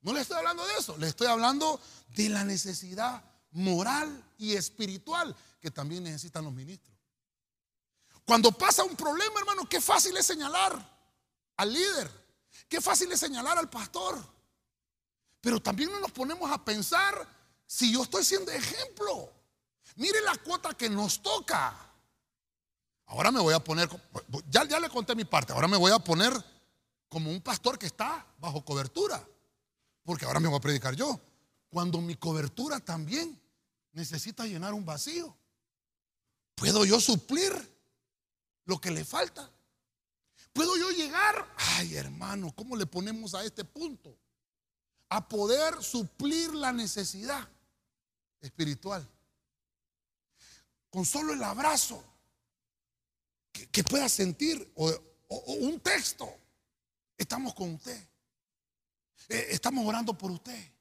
No le estoy hablando de eso. Le estoy hablando de la necesidad moral y espiritual que también necesitan los ministros. Cuando pasa un problema, hermano, qué fácil es señalar al líder. Qué fácil es señalar al pastor. Pero también nos ponemos a pensar si yo estoy siendo ejemplo. Mire la cuota que nos toca. Ahora me voy a poner, ya, ya le conté mi parte, ahora me voy a poner como un pastor que está bajo cobertura. Porque ahora me voy a predicar yo. Cuando mi cobertura también necesita llenar un vacío. ¿Puedo yo suplir lo que le falta? ¿Puedo yo llegar? Ay, hermano, ¿cómo le ponemos a este punto? A poder suplir la necesidad espiritual. Con solo el abrazo que, pueda sentir o, un texto. Estamos con usted. Eh, estamos orando por usted.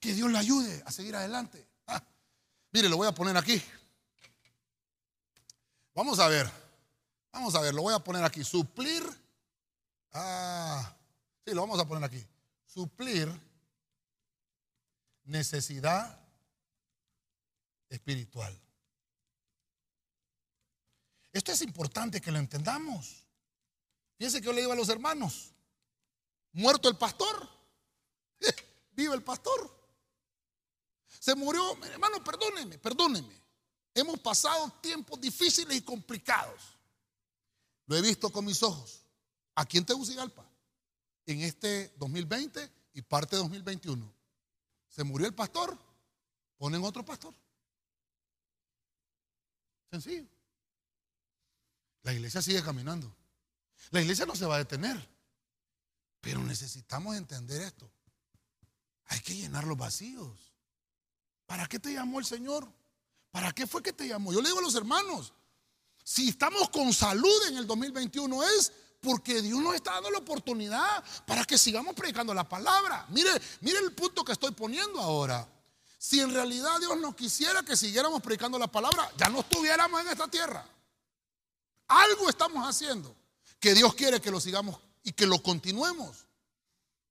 Que Dios le ayude a seguir adelante. Ah, mire, lo voy a poner aquí. Vamos a ver. Vamos a ver, lo voy a poner aquí. Suplir. Ah, sí, lo vamos a poner aquí. Suplir necesidad espiritual. Esto es importante que lo entendamos. Fíjense que yo le digo a los hermanos, muerto el pastor, vive el pastor. Se murió, hermano, perdóneme, perdóneme. Hemos pasado tiempos difíciles y complicados. Lo he visto con mis ojos. Aquí en Tegucigalpa, en este 2020 y parte de 2021. Se murió el pastor, ponen otro pastor. Sencillo. La iglesia sigue caminando. La iglesia no se va a detener. Pero necesitamos entender esto. Hay que llenar los vacíos. ¿Para qué te llamó el Señor? ¿Para qué fue que te llamó? Yo le digo a los hermanos, si estamos con salud en el 2021 es porque Dios nos está dando la oportunidad para que sigamos predicando la palabra. Mire, mire el punto que estoy poniendo ahora. Si en realidad Dios no quisiera que siguiéramos predicando la palabra, ya no estuviéramos en esta tierra. Algo estamos haciendo que Dios quiere que lo sigamos y que lo continuemos.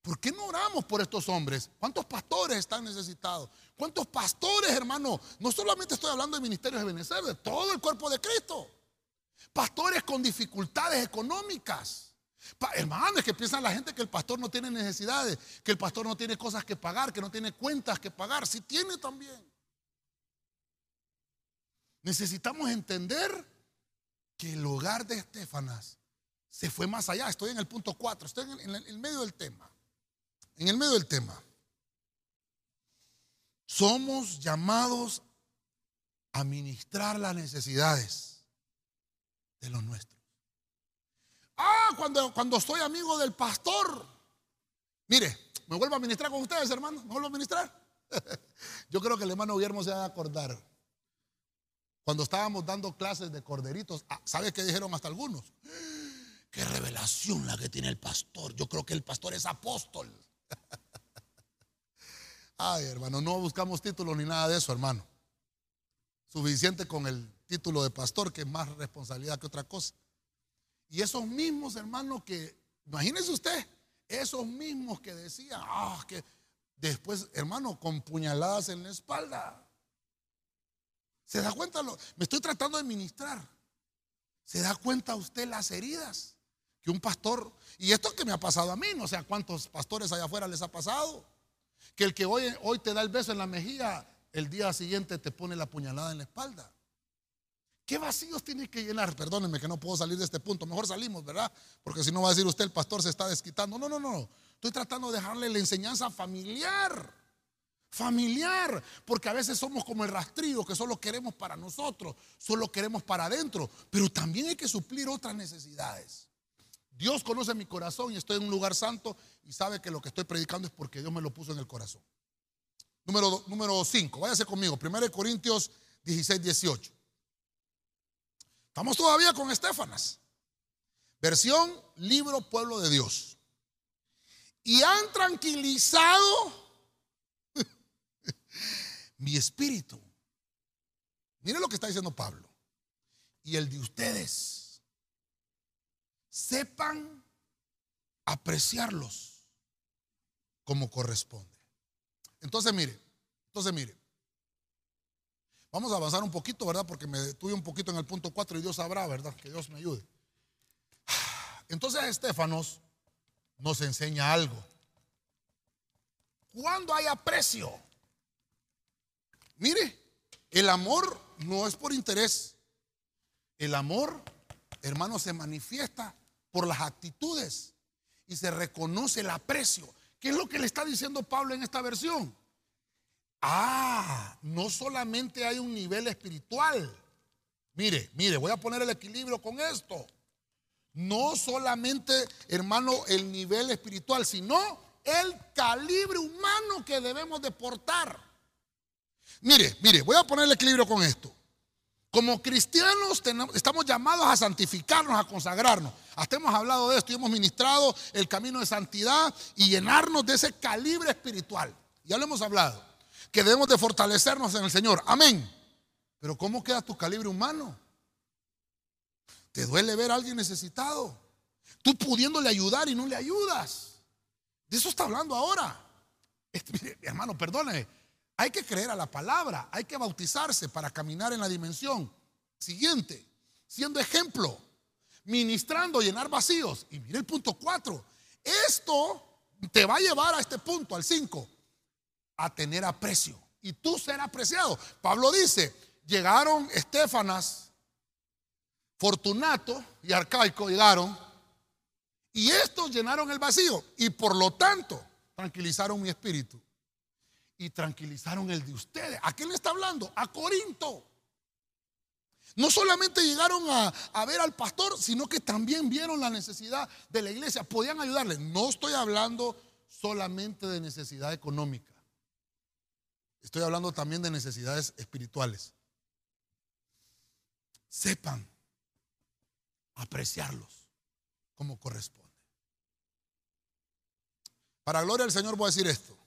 ¿Por qué no oramos por estos hombres? ¿Cuántos pastores están necesitados? ¿Cuántos pastores, hermano? No solamente estoy hablando de ministerios de Benecer, de todo el cuerpo de Cristo. Pastores con dificultades económicas. hermanos, que piensan la gente que el pastor no tiene necesidades, que el pastor no tiene cosas que pagar, que no tiene cuentas que pagar. Sí tiene también. Necesitamos entender que el hogar de Estefanas se fue más allá. Estoy en el punto 4, estoy en el medio del tema en el medio del tema, somos llamados a ministrar las necesidades de los nuestros. Ah, cuando, cuando soy amigo del pastor, mire, me vuelvo a ministrar con ustedes, hermano, me vuelvo a ministrar. Yo creo que el hermano Guillermo se va a acordar. Cuando estábamos dando clases de corderitos, ah, ¿sabe qué dijeron hasta algunos? Qué revelación la que tiene el pastor. Yo creo que el pastor es apóstol. Ay, hermano, no buscamos títulos ni nada de eso, hermano. Suficiente con el título de pastor, que es más responsabilidad que otra cosa. Y esos mismos, hermanos, que, imagínese usted, esos mismos que decían, ah, que después, hermano, con puñaladas en la espalda. ¿Se da cuenta? me estoy tratando de ministrar. ¿Se da cuenta usted las heridas? que un pastor, y esto que me ha pasado a mí, no sé a cuántos pastores allá afuera les ha pasado, que el que hoy, hoy te da el beso en la mejilla, el día siguiente te pone la puñalada en la espalda. ¿Qué vacíos tiene que llenar? Perdónenme que no puedo salir de este punto. Mejor salimos, ¿verdad? Porque si no va a decir usted, el pastor se está desquitando. No, no, no. Estoy tratando de dejarle la enseñanza familiar. Familiar. Porque a veces somos como el rastrillo que solo queremos para nosotros, solo queremos para adentro. Pero también hay que suplir otras necesidades. Dios conoce mi corazón y estoy en un lugar santo y sabe que lo que estoy predicando es porque Dios me lo puso en el corazón. Número, número 5, váyase conmigo. 1 Corintios 16, 18. Estamos todavía con Estefanas. Versión libro pueblo de Dios. Y han tranquilizado mi espíritu. Mire lo que está diciendo Pablo. Y el de ustedes. Sepan apreciarlos como corresponde. Entonces, mire, entonces, mire. Vamos a avanzar un poquito, ¿verdad? Porque me detuve un poquito en el punto 4 y Dios sabrá, ¿verdad? Que Dios me ayude. Entonces, Estefanos nos enseña algo. Cuando hay aprecio, mire, el amor no es por interés. El amor, hermano, se manifiesta por las actitudes y se reconoce el aprecio. ¿Qué es lo que le está diciendo Pablo en esta versión? Ah, no solamente hay un nivel espiritual. Mire, mire, voy a poner el equilibrio con esto. No solamente, hermano, el nivel espiritual, sino el calibre humano que debemos de portar. Mire, mire, voy a poner el equilibrio con esto. Como cristianos estamos llamados a santificarnos, a consagrarnos. Hasta hemos hablado de esto y hemos ministrado el camino de santidad y llenarnos de ese calibre espiritual. Ya lo hemos hablado que debemos de fortalecernos en el Señor. Amén. Pero ¿cómo queda tu calibre humano? ¿Te duele ver a alguien necesitado? Tú pudiéndole ayudar y no le ayudas. De eso está hablando ahora. Hermano, perdone. Hay que creer a la palabra. Hay que bautizarse para caminar en la dimensión siguiente. Siendo ejemplo. Ministrando, llenar vacíos. Y mire el punto 4. Esto te va a llevar a este punto, al 5 a tener aprecio. Y tú ser apreciado. Pablo dice, llegaron Estefanas, Fortunato y Arcaico, llegaron. Y estos llenaron el vacío. Y por lo tanto, tranquilizaron mi espíritu. Y tranquilizaron el de ustedes. ¿A quién le está hablando? A Corinto. No solamente llegaron a, a, ver al pastor, sino que también vieron la necesidad de la iglesia. Podían ayudarle. No estoy hablando solamente de necesidad económica. Estoy hablando también de necesidades espirituales. Sepan apreciarlos como corresponde. Para gloria del Señor voy a decir esto.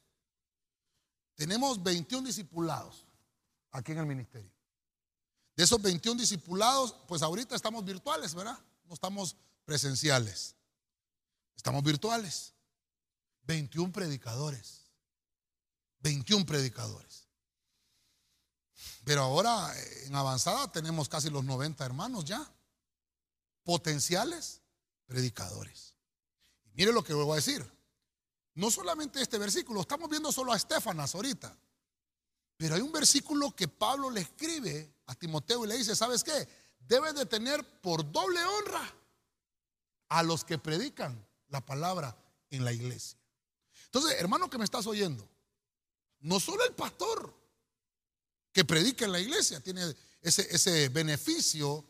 Tenemos 21 discipulados aquí en el ministerio. De esos 21 discipulados, pues ahorita estamos virtuales, ¿verdad? No estamos presenciales. Estamos virtuales. 21 predicadores. 21 predicadores. Pero ahora en avanzada tenemos casi los 90 hermanos ya, potenciales predicadores. Mire lo que voy a decir. No solamente este versículo, estamos viendo solo a Estefanas ahorita. Pero hay un versículo que Pablo le escribe a Timoteo y le dice, ¿sabes qué? Debes de tener por doble honra a los que predican la palabra en la iglesia. Entonces, hermano que me estás oyendo, no solo el pastor que predica en la iglesia tiene ese, ese beneficio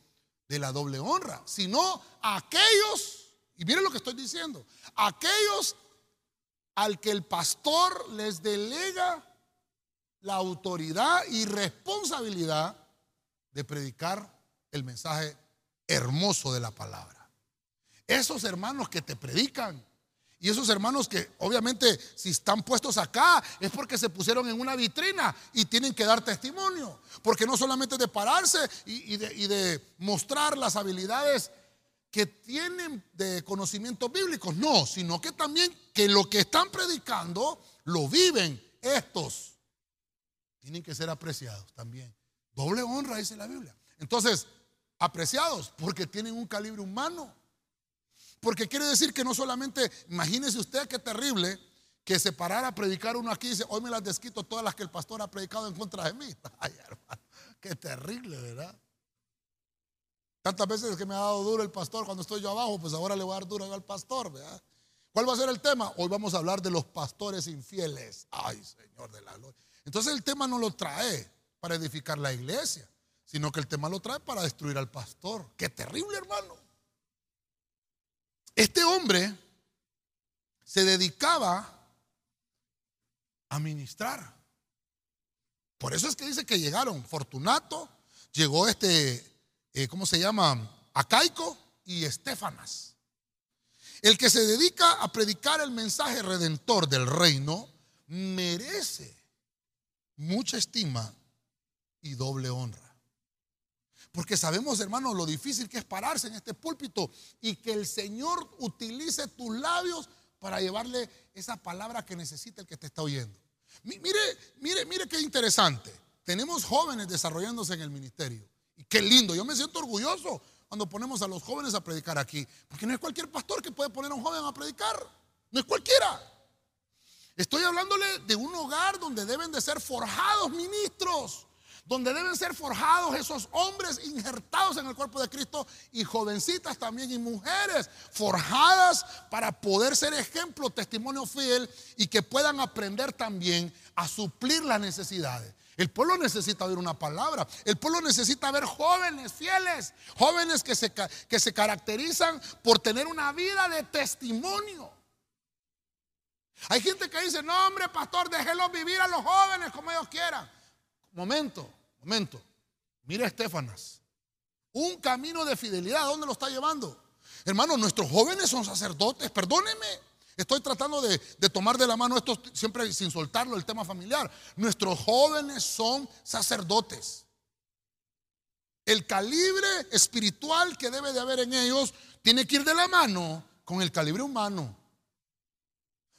de la doble honra, sino aquellos, y miren lo que estoy diciendo, aquellos al que el pastor les delega la autoridad y responsabilidad de predicar el mensaje hermoso de la palabra. Esos hermanos que te predican, y esos hermanos que obviamente si están puestos acá es porque se pusieron en una vitrina y tienen que dar testimonio. Porque no solamente de pararse y, de, mostrar las habilidades que tienen de conocimientos bíblicos, no, sino que también que lo que están predicando lo viven estos. Tienen que ser apreciados también. Doble honra dice la Biblia. Entonces, apreciados porque tienen un calibre humano porque quiere decir que no solamente, imagínese usted qué terrible que se parara a predicar uno aquí y dice, hoy me las desquito todas las que el pastor ha predicado en contra de mí. Ay, hermano, qué terrible, ¿verdad? Tantas veces que me ha dado duro el pastor cuando estoy yo abajo, pues ahora le voy a dar duro al pastor, ¿verdad? ¿Cuál va a ser el tema? Hoy vamos a hablar de los pastores infieles. Ay, Señor de la gloria. Entonces el tema no lo trae para edificar la iglesia, sino que el tema lo trae para destruir al pastor. Qué terrible, hermano. Este hombre se dedicaba a ministrar. Por eso es que dice que llegaron Fortunato, llegó este, eh, ¿cómo se llama? Acaico y Estefanas. El que se dedica a predicar el mensaje redentor del reino merece mucha estima y doble honra. Porque sabemos, hermanos, lo difícil que es pararse en este púlpito y que el Señor utilice tus labios para llevarle esa palabra que necesita el que te está oyendo. Mire, mire, mire qué interesante. Tenemos jóvenes desarrollándose en el ministerio. Y qué lindo. Yo me siento orgulloso cuando ponemos a los jóvenes a predicar aquí. Porque no es cualquier pastor que puede poner a un joven a predicar. No es cualquiera. Estoy hablándole de un hogar donde deben de ser forjados ministros donde deben ser forjados esos hombres injertados en el cuerpo de Cristo y jovencitas también y mujeres forjadas para poder ser ejemplo, testimonio fiel y que puedan aprender también a suplir las necesidades. El pueblo necesita oír una palabra. El pueblo necesita ver jóvenes fieles, jóvenes que se, que se caracterizan por tener una vida de testimonio. Hay gente que dice, no hombre, pastor, déjelos vivir a los jóvenes como ellos quieran. Momento, momento. Mira Estefanas. Un camino de fidelidad, ¿a dónde lo está llevando? Hermano, nuestros jóvenes son sacerdotes, perdóneme. Estoy tratando de, de, tomar de la mano esto siempre sin soltarlo, el tema familiar. Nuestros jóvenes son sacerdotes. El calibre espiritual que debe de haber en ellos tiene que ir de la mano con el calibre humano.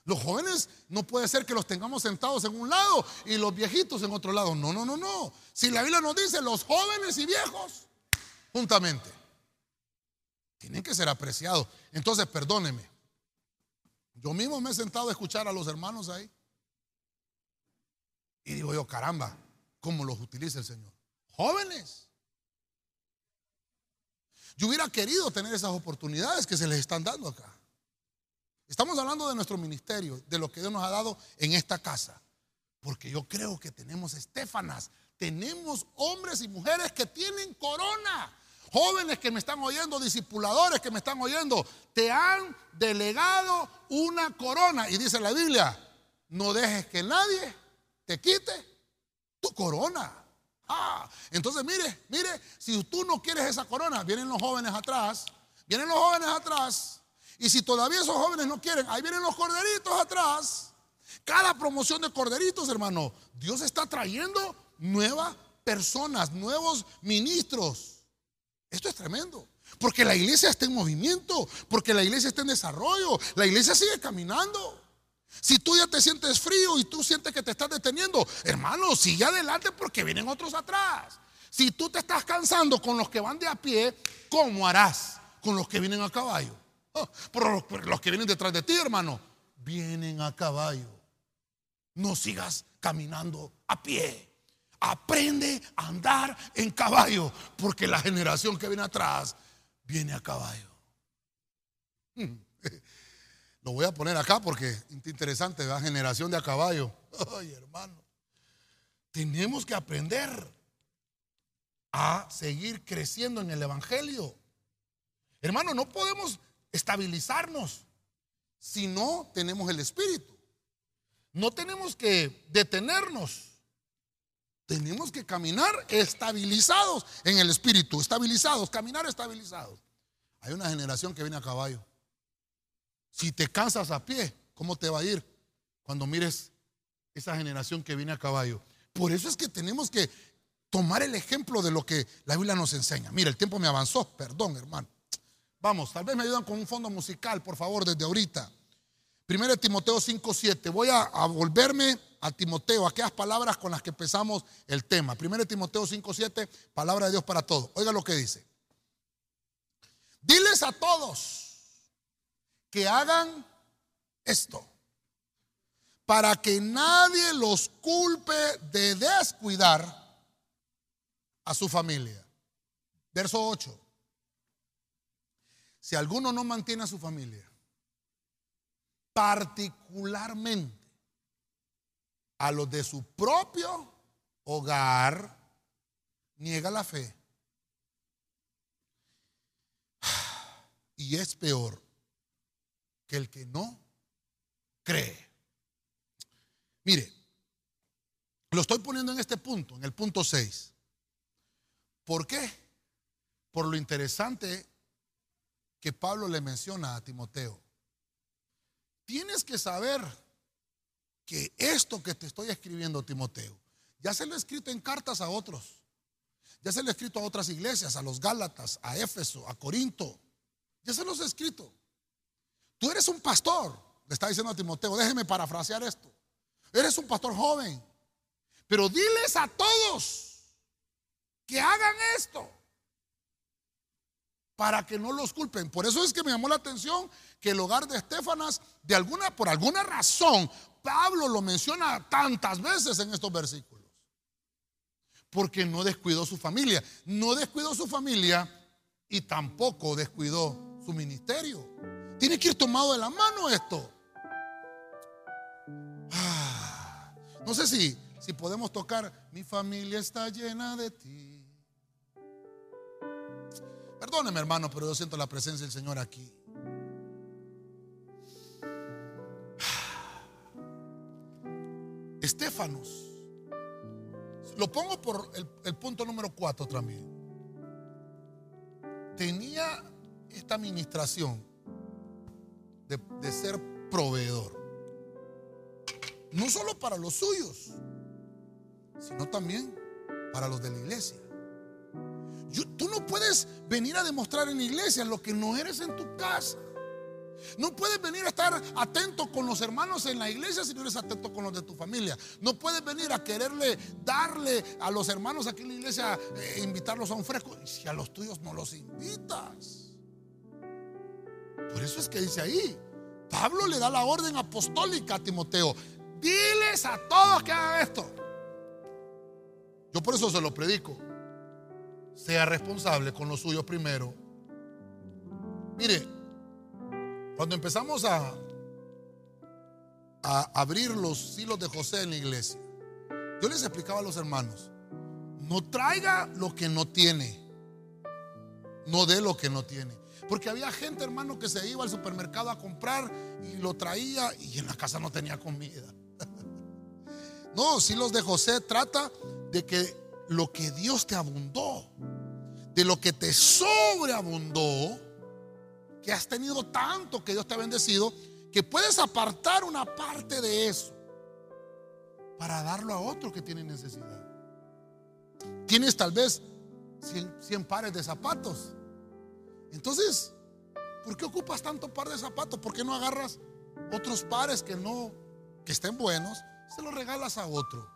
Los jóvenes no puede ser que los tengamos sentados en un lado y los viejitos en otro lado. No, no, no, no. Si la Biblia nos dice los jóvenes y viejos juntamente, tienen que ser apreciados. Entonces, perdóneme. Yo mismo me he sentado a escuchar a los hermanos ahí. Y digo yo, caramba, ¿cómo los utiliza el Señor? Jóvenes. Yo hubiera querido tener esas oportunidades que se les están dando acá. Estamos hablando de nuestro ministerio, de lo que Dios nos ha dado en esta casa. Porque yo creo que tenemos Estefanas, tenemos hombres y mujeres que tienen corona. Jóvenes que me están oyendo, discipuladores que me están oyendo, te han delegado una corona. Y dice la Biblia, no dejes que nadie te quite tu corona. Ah, entonces mire, mire, si tú no quieres esa corona, vienen los jóvenes atrás, vienen los jóvenes atrás y si todavía esos jóvenes no quieren, ahí vienen los corderitos atrás. Cada promoción de corderitos, hermano, Dios está trayendo nuevas personas, nuevos ministros. Esto es tremendo. Porque la iglesia está en movimiento, porque la iglesia está en desarrollo, la iglesia sigue caminando. Si tú ya te sientes frío y tú sientes que te estás deteniendo, hermano, sigue adelante porque vienen otros atrás. Si tú te estás cansando con los que van de a pie, ¿cómo harás con los que vienen a caballo? pero los que vienen detrás de ti, hermano, vienen a caballo. No sigas caminando a pie. Aprende a andar en caballo, porque la generación que viene atrás viene a caballo. Lo voy a poner acá porque es interesante, la generación de a caballo. Ay, hermano. Tenemos que aprender a seguir creciendo en el Evangelio. Hermano, no podemos estabilizarnos si no tenemos el Espíritu. No tenemos que detenernos. Tenemos que caminar estabilizados en el Espíritu, estabilizados, caminar estabilizados. Hay una generación que viene a caballo. Si te cansas a pie, ¿cómo te va a ir cuando mires esa generación que viene a caballo? Por eso es que tenemos que tomar el ejemplo de lo que la Biblia nos enseña. Mira, el tiempo me avanzó, perdón hermano. Vamos, tal vez me ayudan con un fondo musical, por favor, desde ahorita. Primero Timoteo 5.7. Voy a, volverme a Timoteo, aquellas palabras con las que empezamos el tema. Primero Timoteo 5.7, palabra de Dios para todos. Oiga lo que dice. Diles a todos que hagan esto, para que nadie los culpe de descuidar a su familia. Verso 8. Si alguno no mantiene a su familia, particularmente a los de su propio hogar, niega la fe. Y es peor que el que no cree. Mire, Lo estoy poniendo en este punto, en el punto 6. ¿Por qué? Por lo interesante que Pablo le menciona a Timoteo. Tienes que saber que esto que te estoy escribiendo, Timoteo, ya se lo he escrito en cartas a otros. Ya se lo he escrito a otras iglesias, a los Gálatas, a Éfeso, a Corinto. Ya se los he escrito. Tú eres un pastor, le está diciendo a Timoteo, déjeme parafrasear esto. Eres un pastor joven, pero diles a todos que hagan esto para que no los culpen. Por eso es que me llamó la atención que el hogar de Estefanas, de alguna, por alguna razón, Pablo lo menciona tantas veces en estos versículos. Porque no descuidó su familia. No descuidó su familia y tampoco descuidó su ministerio. Tiene que ir tomado de la mano esto. Ah, no sé si, si podemos tocar, mi familia está llena de ti. Perdóneme, hermano, pero yo siento la presencia del Señor aquí. Estefanos. Lo pongo por el, punto número cuatro también. Tenía esta administración de, de ser proveedor. No solo para los suyos, sino también para los de la iglesia tú no puedes venir a demostrar en la iglesia lo que no eres en tu casa. No puedes venir a estar atento con los hermanos en la iglesia si no eres atento con los de tu familia. No puedes venir a quererle darle a los hermanos aquí en la iglesia, e invitarlos a un fresco, si a los tuyos no los invitas. Por eso es que dice ahí, Pablo le da la orden apostólica a Timoteo, diles a todos que hagan esto. Yo por eso se lo predico sea responsable con lo suyo primero. Mire, cuando empezamos a, a abrir los hilos de José en la iglesia, yo les explicaba a los hermanos, no traiga lo que no tiene, no dé lo que no tiene. Porque había gente, hermano, que se iba al supermercado a comprar y lo traía y en la casa no tenía comida. No, si los de José trata de que lo que Dios te abundó, de lo que te sobreabundó, que has tenido tanto que Dios te ha bendecido, que puedes apartar una parte de eso para darlo a otro que tiene necesidad. Tienes tal vez 100, pares de zapatos. Entonces, ¿por qué ocupas tanto par de zapatos? ¿Por qué no agarras otros pares que no, que estén buenos, se los regalas a otro?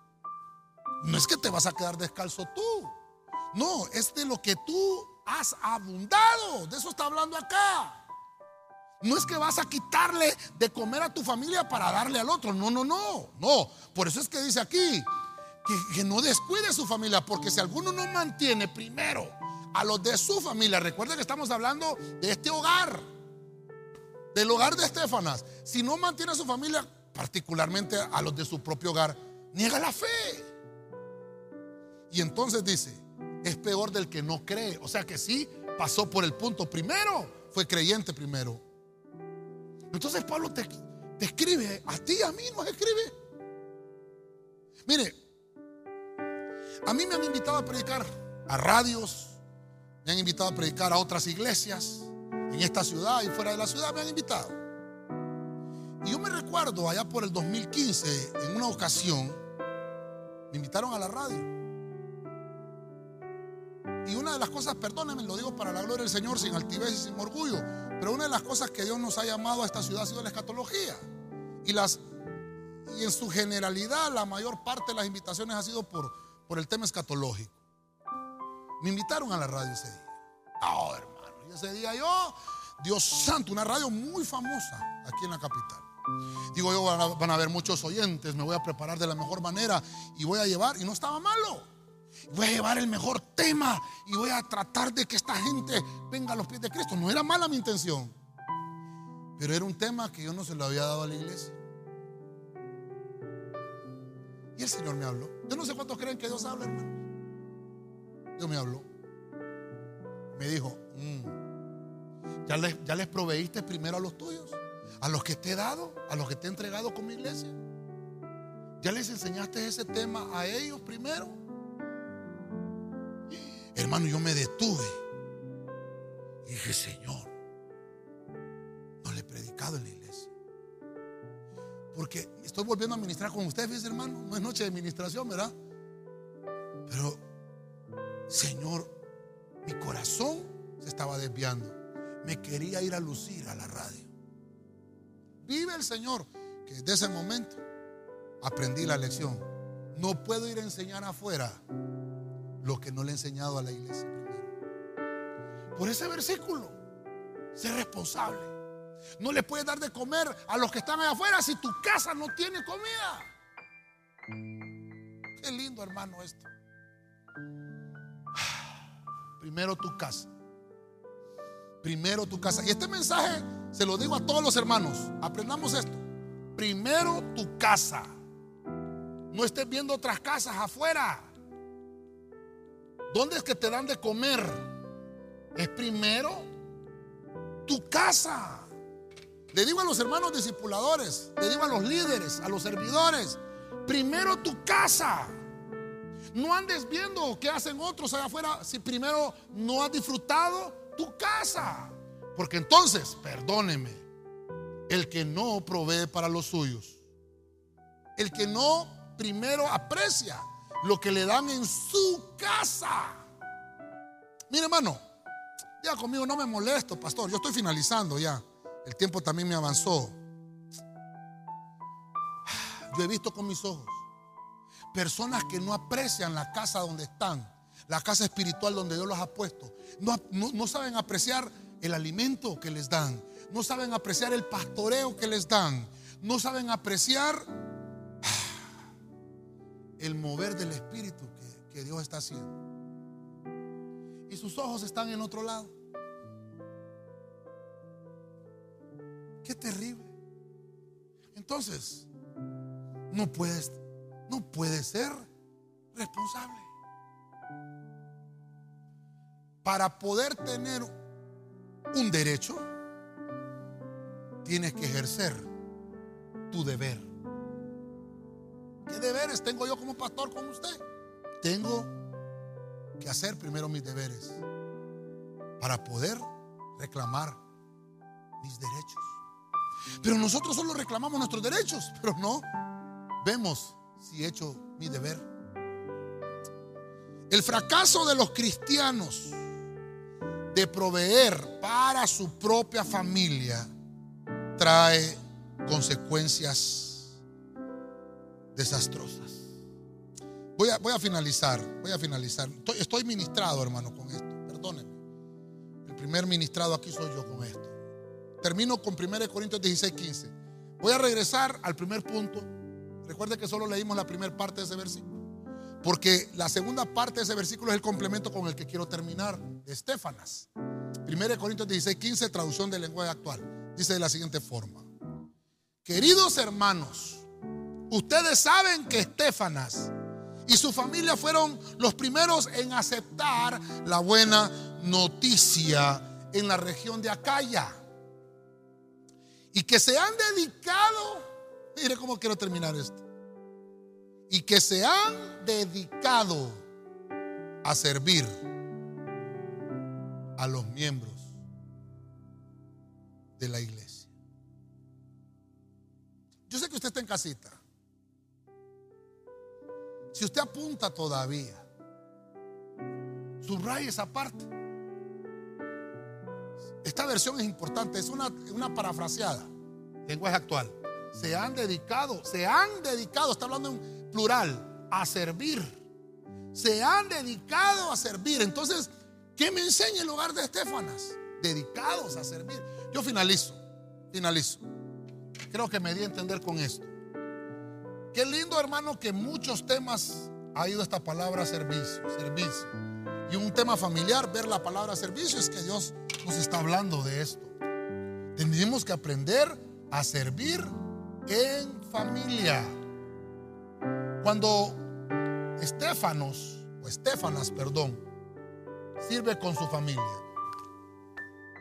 No es que te vas a quedar descalzo tú. No, es de lo que tú has abundado. De eso está hablando acá. No es que vas a quitarle de comer a tu familia para darle al otro. No, no, no. No. Por eso es que dice aquí que, no descuide su familia. Porque si alguno no mantiene primero a los de su familia, recuerden que estamos hablando de este hogar, del hogar de Estefanas. Si no mantiene a su familia, particularmente a los de su propio hogar, niega la fe. Y entonces dice, es peor del que no cree. O sea que sí pasó por el punto primero, fue creyente primero. Entonces Pablo te, escribe, a ti, a mí nos escribe. Mire, a mí me han invitado a predicar a radios, me han invitado a predicar a otras iglesias en esta ciudad y fuera de la ciudad me han invitado. Y yo me recuerdo allá por el 2015, en una ocasión, me invitaron a la radio. Y una de las cosas, perdónenme, lo digo para la gloria del Señor, sin altivez y sin orgullo, pero una de las cosas que Dios nos ha llamado a esta ciudad ha sido la escatología. Y, las, y en su generalidad, la mayor parte de las invitaciones ha sido por, por el tema escatológico. Me invitaron a la radio ese día. Oh, hermano, y ese día yo, Dios santo, una radio muy famosa aquí en la capital. Digo yo, van a, van a haber muchos oyentes, me voy a preparar de la mejor manera y voy a llevar, y no estaba malo voy a llevar el mejor tema y voy a tratar de que esta gente venga a los pies de Cristo. No era mala mi intención, pero era un tema que yo no se lo había dado a la iglesia. Y el Señor me habló. Yo no sé cuántos creen que Dios habla, hermano. Dios me habló. Me dijo, mm, ¿ya, les, ¿ya les proveíste primero a los tuyos? A los que te he dado, a los que te he entregado con mi iglesia. ¿Ya les enseñaste ese tema a ellos primero? Hermano, yo me detuve. Y dije, Señor, no le he predicado en la iglesia. Porque estoy volviendo a ministrar con ustedes, hermano. No es noche de administración, ¿verdad? Pero, Señor, mi corazón se estaba desviando. Me quería ir a lucir a la radio. Vive el Señor, que desde ese momento aprendí la lección. No puedo ir a enseñar afuera lo que no le he enseñado a la iglesia primero. Por ese versículo, ser responsable. No le puedes dar de comer a los que están allá afuera si tu casa no tiene comida. Qué lindo, hermano, esto. Primero tu casa. Primero tu casa. Y este mensaje se lo digo a todos los hermanos. Aprendamos esto. Primero tu casa. No estés viendo otras casas afuera. ¿Dónde es que te dan de comer? Es primero tu casa. Le digo a los hermanos discipuladores, le digo a los líderes, a los servidores, primero tu casa. No andes viendo qué hacen otros allá afuera si primero no has disfrutado tu casa. Porque entonces, perdóneme, el que no provee para los suyos, el que no primero aprecia lo que le dan en su casa. Mire, hermano, ya conmigo no me molesto, pastor. Yo estoy finalizando ya. El tiempo también me avanzó. Yo he visto con mis ojos personas que no aprecian la casa donde están, la casa espiritual donde Dios los ha puesto. No, no saben apreciar el alimento que les dan. No saben apreciar el pastoreo que les dan. No saben apreciar el mover del Espíritu que, Dios está haciendo. Y sus ojos están en otro lado. Qué terrible. Entonces, no puedes, no puedes ser responsable. Para poder tener un derecho, tienes que ejercer tu deber. ¿Qué deberes tengo yo como pastor con usted? Tengo que hacer primero mis deberes para poder reclamar mis derechos. Pero nosotros solo reclamamos nuestros derechos, pero no vemos si he hecho mi deber. El fracaso de los cristianos de proveer para su propia familia trae consecuencias desastrosas. Voy a, voy a finalizar, voy a finalizar. Estoy, ministrado, hermano, con esto. Perdónenme. El primer ministrado aquí soy yo con esto. Termino con 1 Corintios 16, 15. Voy a regresar al primer punto. Recuerde que solo leímos la primera parte de ese versículo. Porque la segunda parte de ese versículo es el complemento con el que quiero terminar, de Estefanas. 1 Corintios 16, 15, traducción del lenguaje actual. Dice de la siguiente forma. Queridos hermanos, Ustedes saben que Estefanas y su familia fueron los primeros en aceptar la buena noticia en la región de Acaya. Y que se han dedicado, mire cómo quiero terminar esto, y que se han dedicado a servir a los miembros de la iglesia. Yo sé que usted está en casita. Si usted apunta todavía, subraya esa parte. Esta versión es importante, es una, una parafraseada, lenguaje actual. Se han dedicado, se han dedicado, está hablando en plural, a servir. Se han dedicado a servir. Entonces, ¿qué me enseña el lugar de Estefanas? Dedicados a servir. Yo finalizo, finalizo. Creo que me di a entender con esto. Qué lindo, hermano, que muchos temas ha ido esta palabra servicio, servicio. Y un tema familiar, ver la palabra servicio, es que Dios nos está hablando de esto. Tenemos que aprender a servir en familia. Cuando Estefanos, o Estefanas, perdón, sirve con su familia,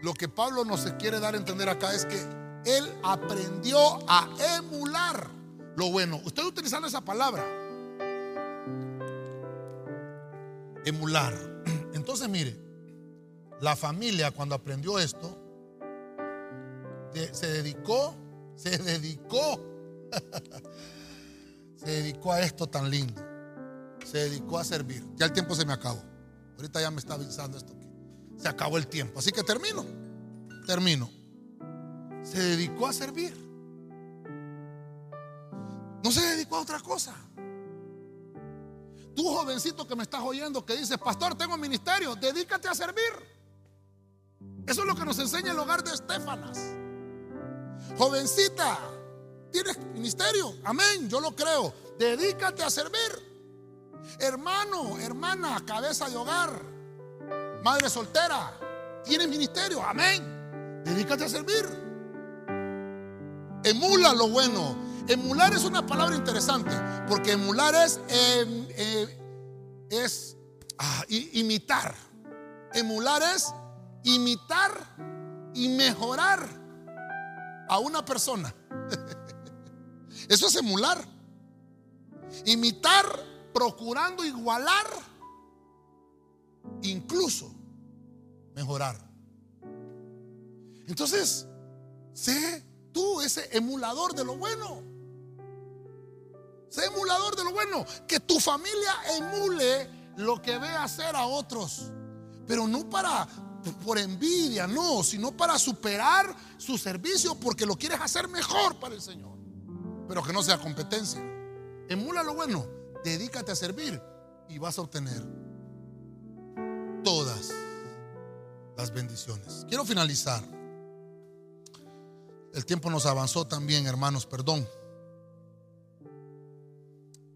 lo que Pablo nos quiere dar a entender acá es que él aprendió a emular lo bueno. Estoy utilizando esa palabra. Emular. Entonces, mire, la familia cuando aprendió esto, se dedicó, se dedicó, se dedicó a esto tan lindo. Se dedicó a servir. Ya el tiempo se me acabó. Ahorita ya me está avisando esto se acabó el tiempo. Así que termino. Termino. Se dedicó a servir. No se dedicó a otra cosa. Tú jovencito que me estás oyendo que dices, pastor, tengo ministerio, dedícate a servir. Eso es lo que nos enseña el hogar de Estefanas. Jovencita, tienes ministerio, amén, yo lo creo. Dedícate a servir. Hermano, hermana, cabeza de hogar, madre soltera, tienes ministerio, amén. Dedícate a servir. Emula lo bueno Emular es una palabra interesante, porque emular es, em, eh, es ah, imitar. Emular es imitar y mejorar a una persona. Eso es emular. Imitar procurando igualar, incluso mejorar. Entonces, sé tú ese emulador de lo bueno. Sé emulador de lo bueno. Que tu familia emule lo que ve hacer a otros. Pero no para por envidia, no, sino para superar su servicio porque lo quieres hacer mejor para el Señor. Pero que no sea competencia. Emula lo bueno, dedícate a servir y vas a obtener todas las bendiciones. Quiero finalizar. El tiempo nos avanzó también, hermanos, perdón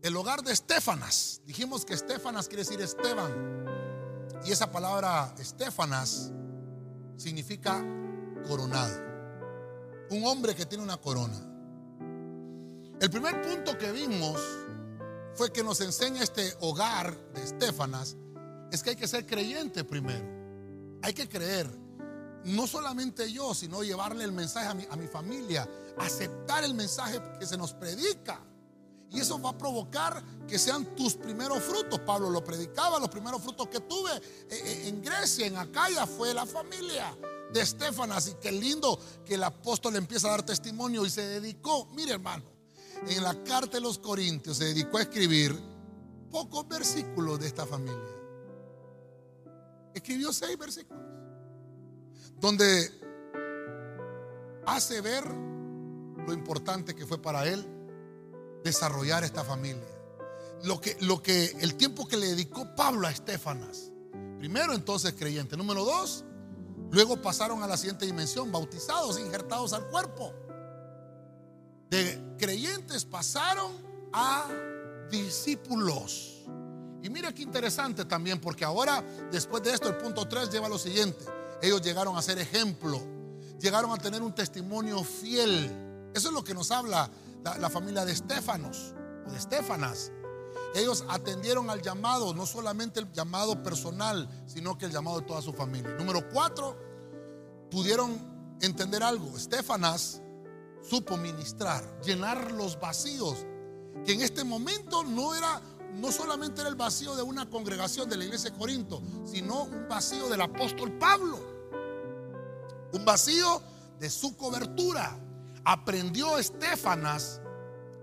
el hogar de Estefanas. Dijimos que Estefanas quiere decir Esteban. Y esa palabra Estefanas significa coronado. Un hombre que tiene una corona. El primer punto que vimos fue que nos enseña este hogar de Estefanas es que hay que ser creyente primero. Hay que creer. No solamente yo, sino llevarle el mensaje a mi, a mi familia, aceptar el mensaje que se nos predica. Y eso va a provocar que sean tus primeros frutos. Pablo lo predicaba, los primeros frutos que tuve eh, eh, en Grecia, en Acaya, fue la familia de Estefanas. Y qué lindo que el apóstol empieza a dar testimonio y se dedicó, mire hermano, en la carta de los Corintios se dedicó a escribir pocos versículos de esta familia. Escribió seis versículos, donde hace ver lo importante que fue para él desarrollar esta familia. Lo que, lo que, el tiempo que le dedicó Pablo a Estefanas. Primero entonces creyente. Número dos, luego pasaron a la siguiente dimensión, bautizados, injertados al cuerpo. De creyentes pasaron a discípulos. Y mira qué interesante también, porque ahora, después de esto, el punto 3 lleva lo siguiente. Ellos llegaron a ser ejemplo, llegaron a tener un testimonio fiel. Eso es lo que nos habla la, familia de Estefanos o de Estefanas. Ellos atendieron al llamado, no solamente el llamado personal, sino que el llamado de toda su familia. Número cuatro, pudieron entender algo. Estefanas supo ministrar, llenar los vacíos, que en este momento no era, no solamente era el vacío de una congregación de la iglesia de Corinto, sino un vacío del apóstol Pablo. Un vacío de su cobertura aprendió Estefanas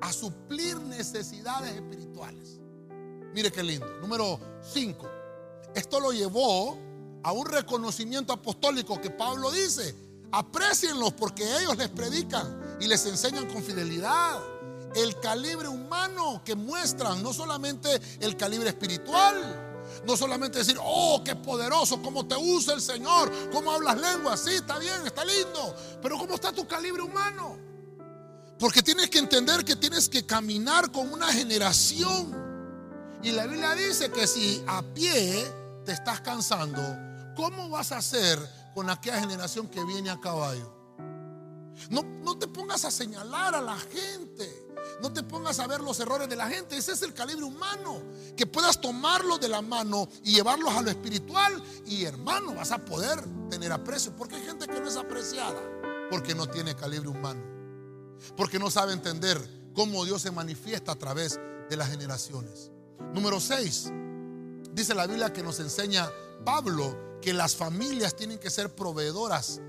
a suplir necesidades espirituales. Mire qué lindo. Número 5. Esto lo llevó a un reconocimiento apostólico que Pablo dice, aprecienlos porque ellos les predican y les enseñan con fidelidad el calibre humano que muestran, no solamente el calibre espiritual. No solamente decir, oh, qué poderoso, cómo te usa el Señor, cómo hablas lengua, sí, está bien, está lindo, pero ¿cómo está tu calibre humano? Porque tienes que entender que tienes que caminar con una generación. Y la Biblia dice que si a pie te estás cansando, ¿cómo vas a hacer con aquella generación que viene a caballo? No, no te pongas a señalar a la gente. No te pongas a ver los errores de la gente. Ese es el calibre humano. Que puedas tomarlo de la mano y llevarlos a lo espiritual. Y hermano, vas a poder tener aprecio. Porque hay gente que no es apreciada. Porque no tiene calibre humano. Porque no sabe entender cómo Dios se manifiesta a través de las generaciones. Número 6. Dice la Biblia que nos enseña Pablo que las familias tienen que ser proveedoras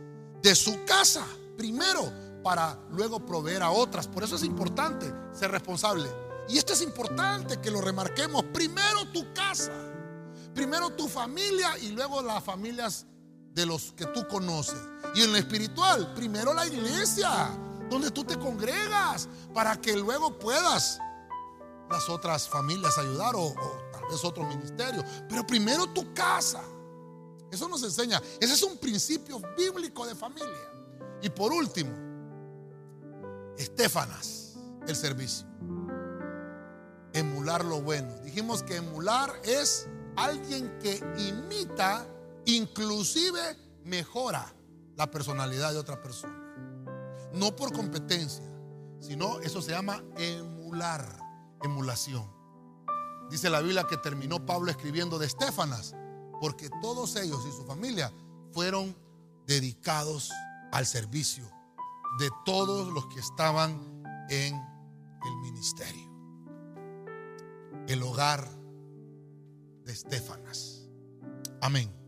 de su casa primero para luego proveer a otras. Por eso es importante ser responsable. Y esto es importante que lo remarquemos. Primero tu casa, primero tu familia y luego las familias de los que tú conoces. Y en lo espiritual, primero la iglesia, donde tú te congregas, para que luego puedas las otras familias ayudar o, tal vez otro ministerio. Pero primero tu casa. Eso nos enseña. Ese es un principio bíblico de familia. Y por último, Estefanas, el servicio. Emular lo bueno. Dijimos que emular es alguien que imita, inclusive mejora la personalidad de otra persona. No por competencia, sino eso se llama emular, emulación. Dice la Biblia que terminó Pablo escribiendo de Estefanas, porque todos ellos y su familia fueron dedicados al servicio de todos los que estaban en el ministerio. El hogar de Estefanas. Amén.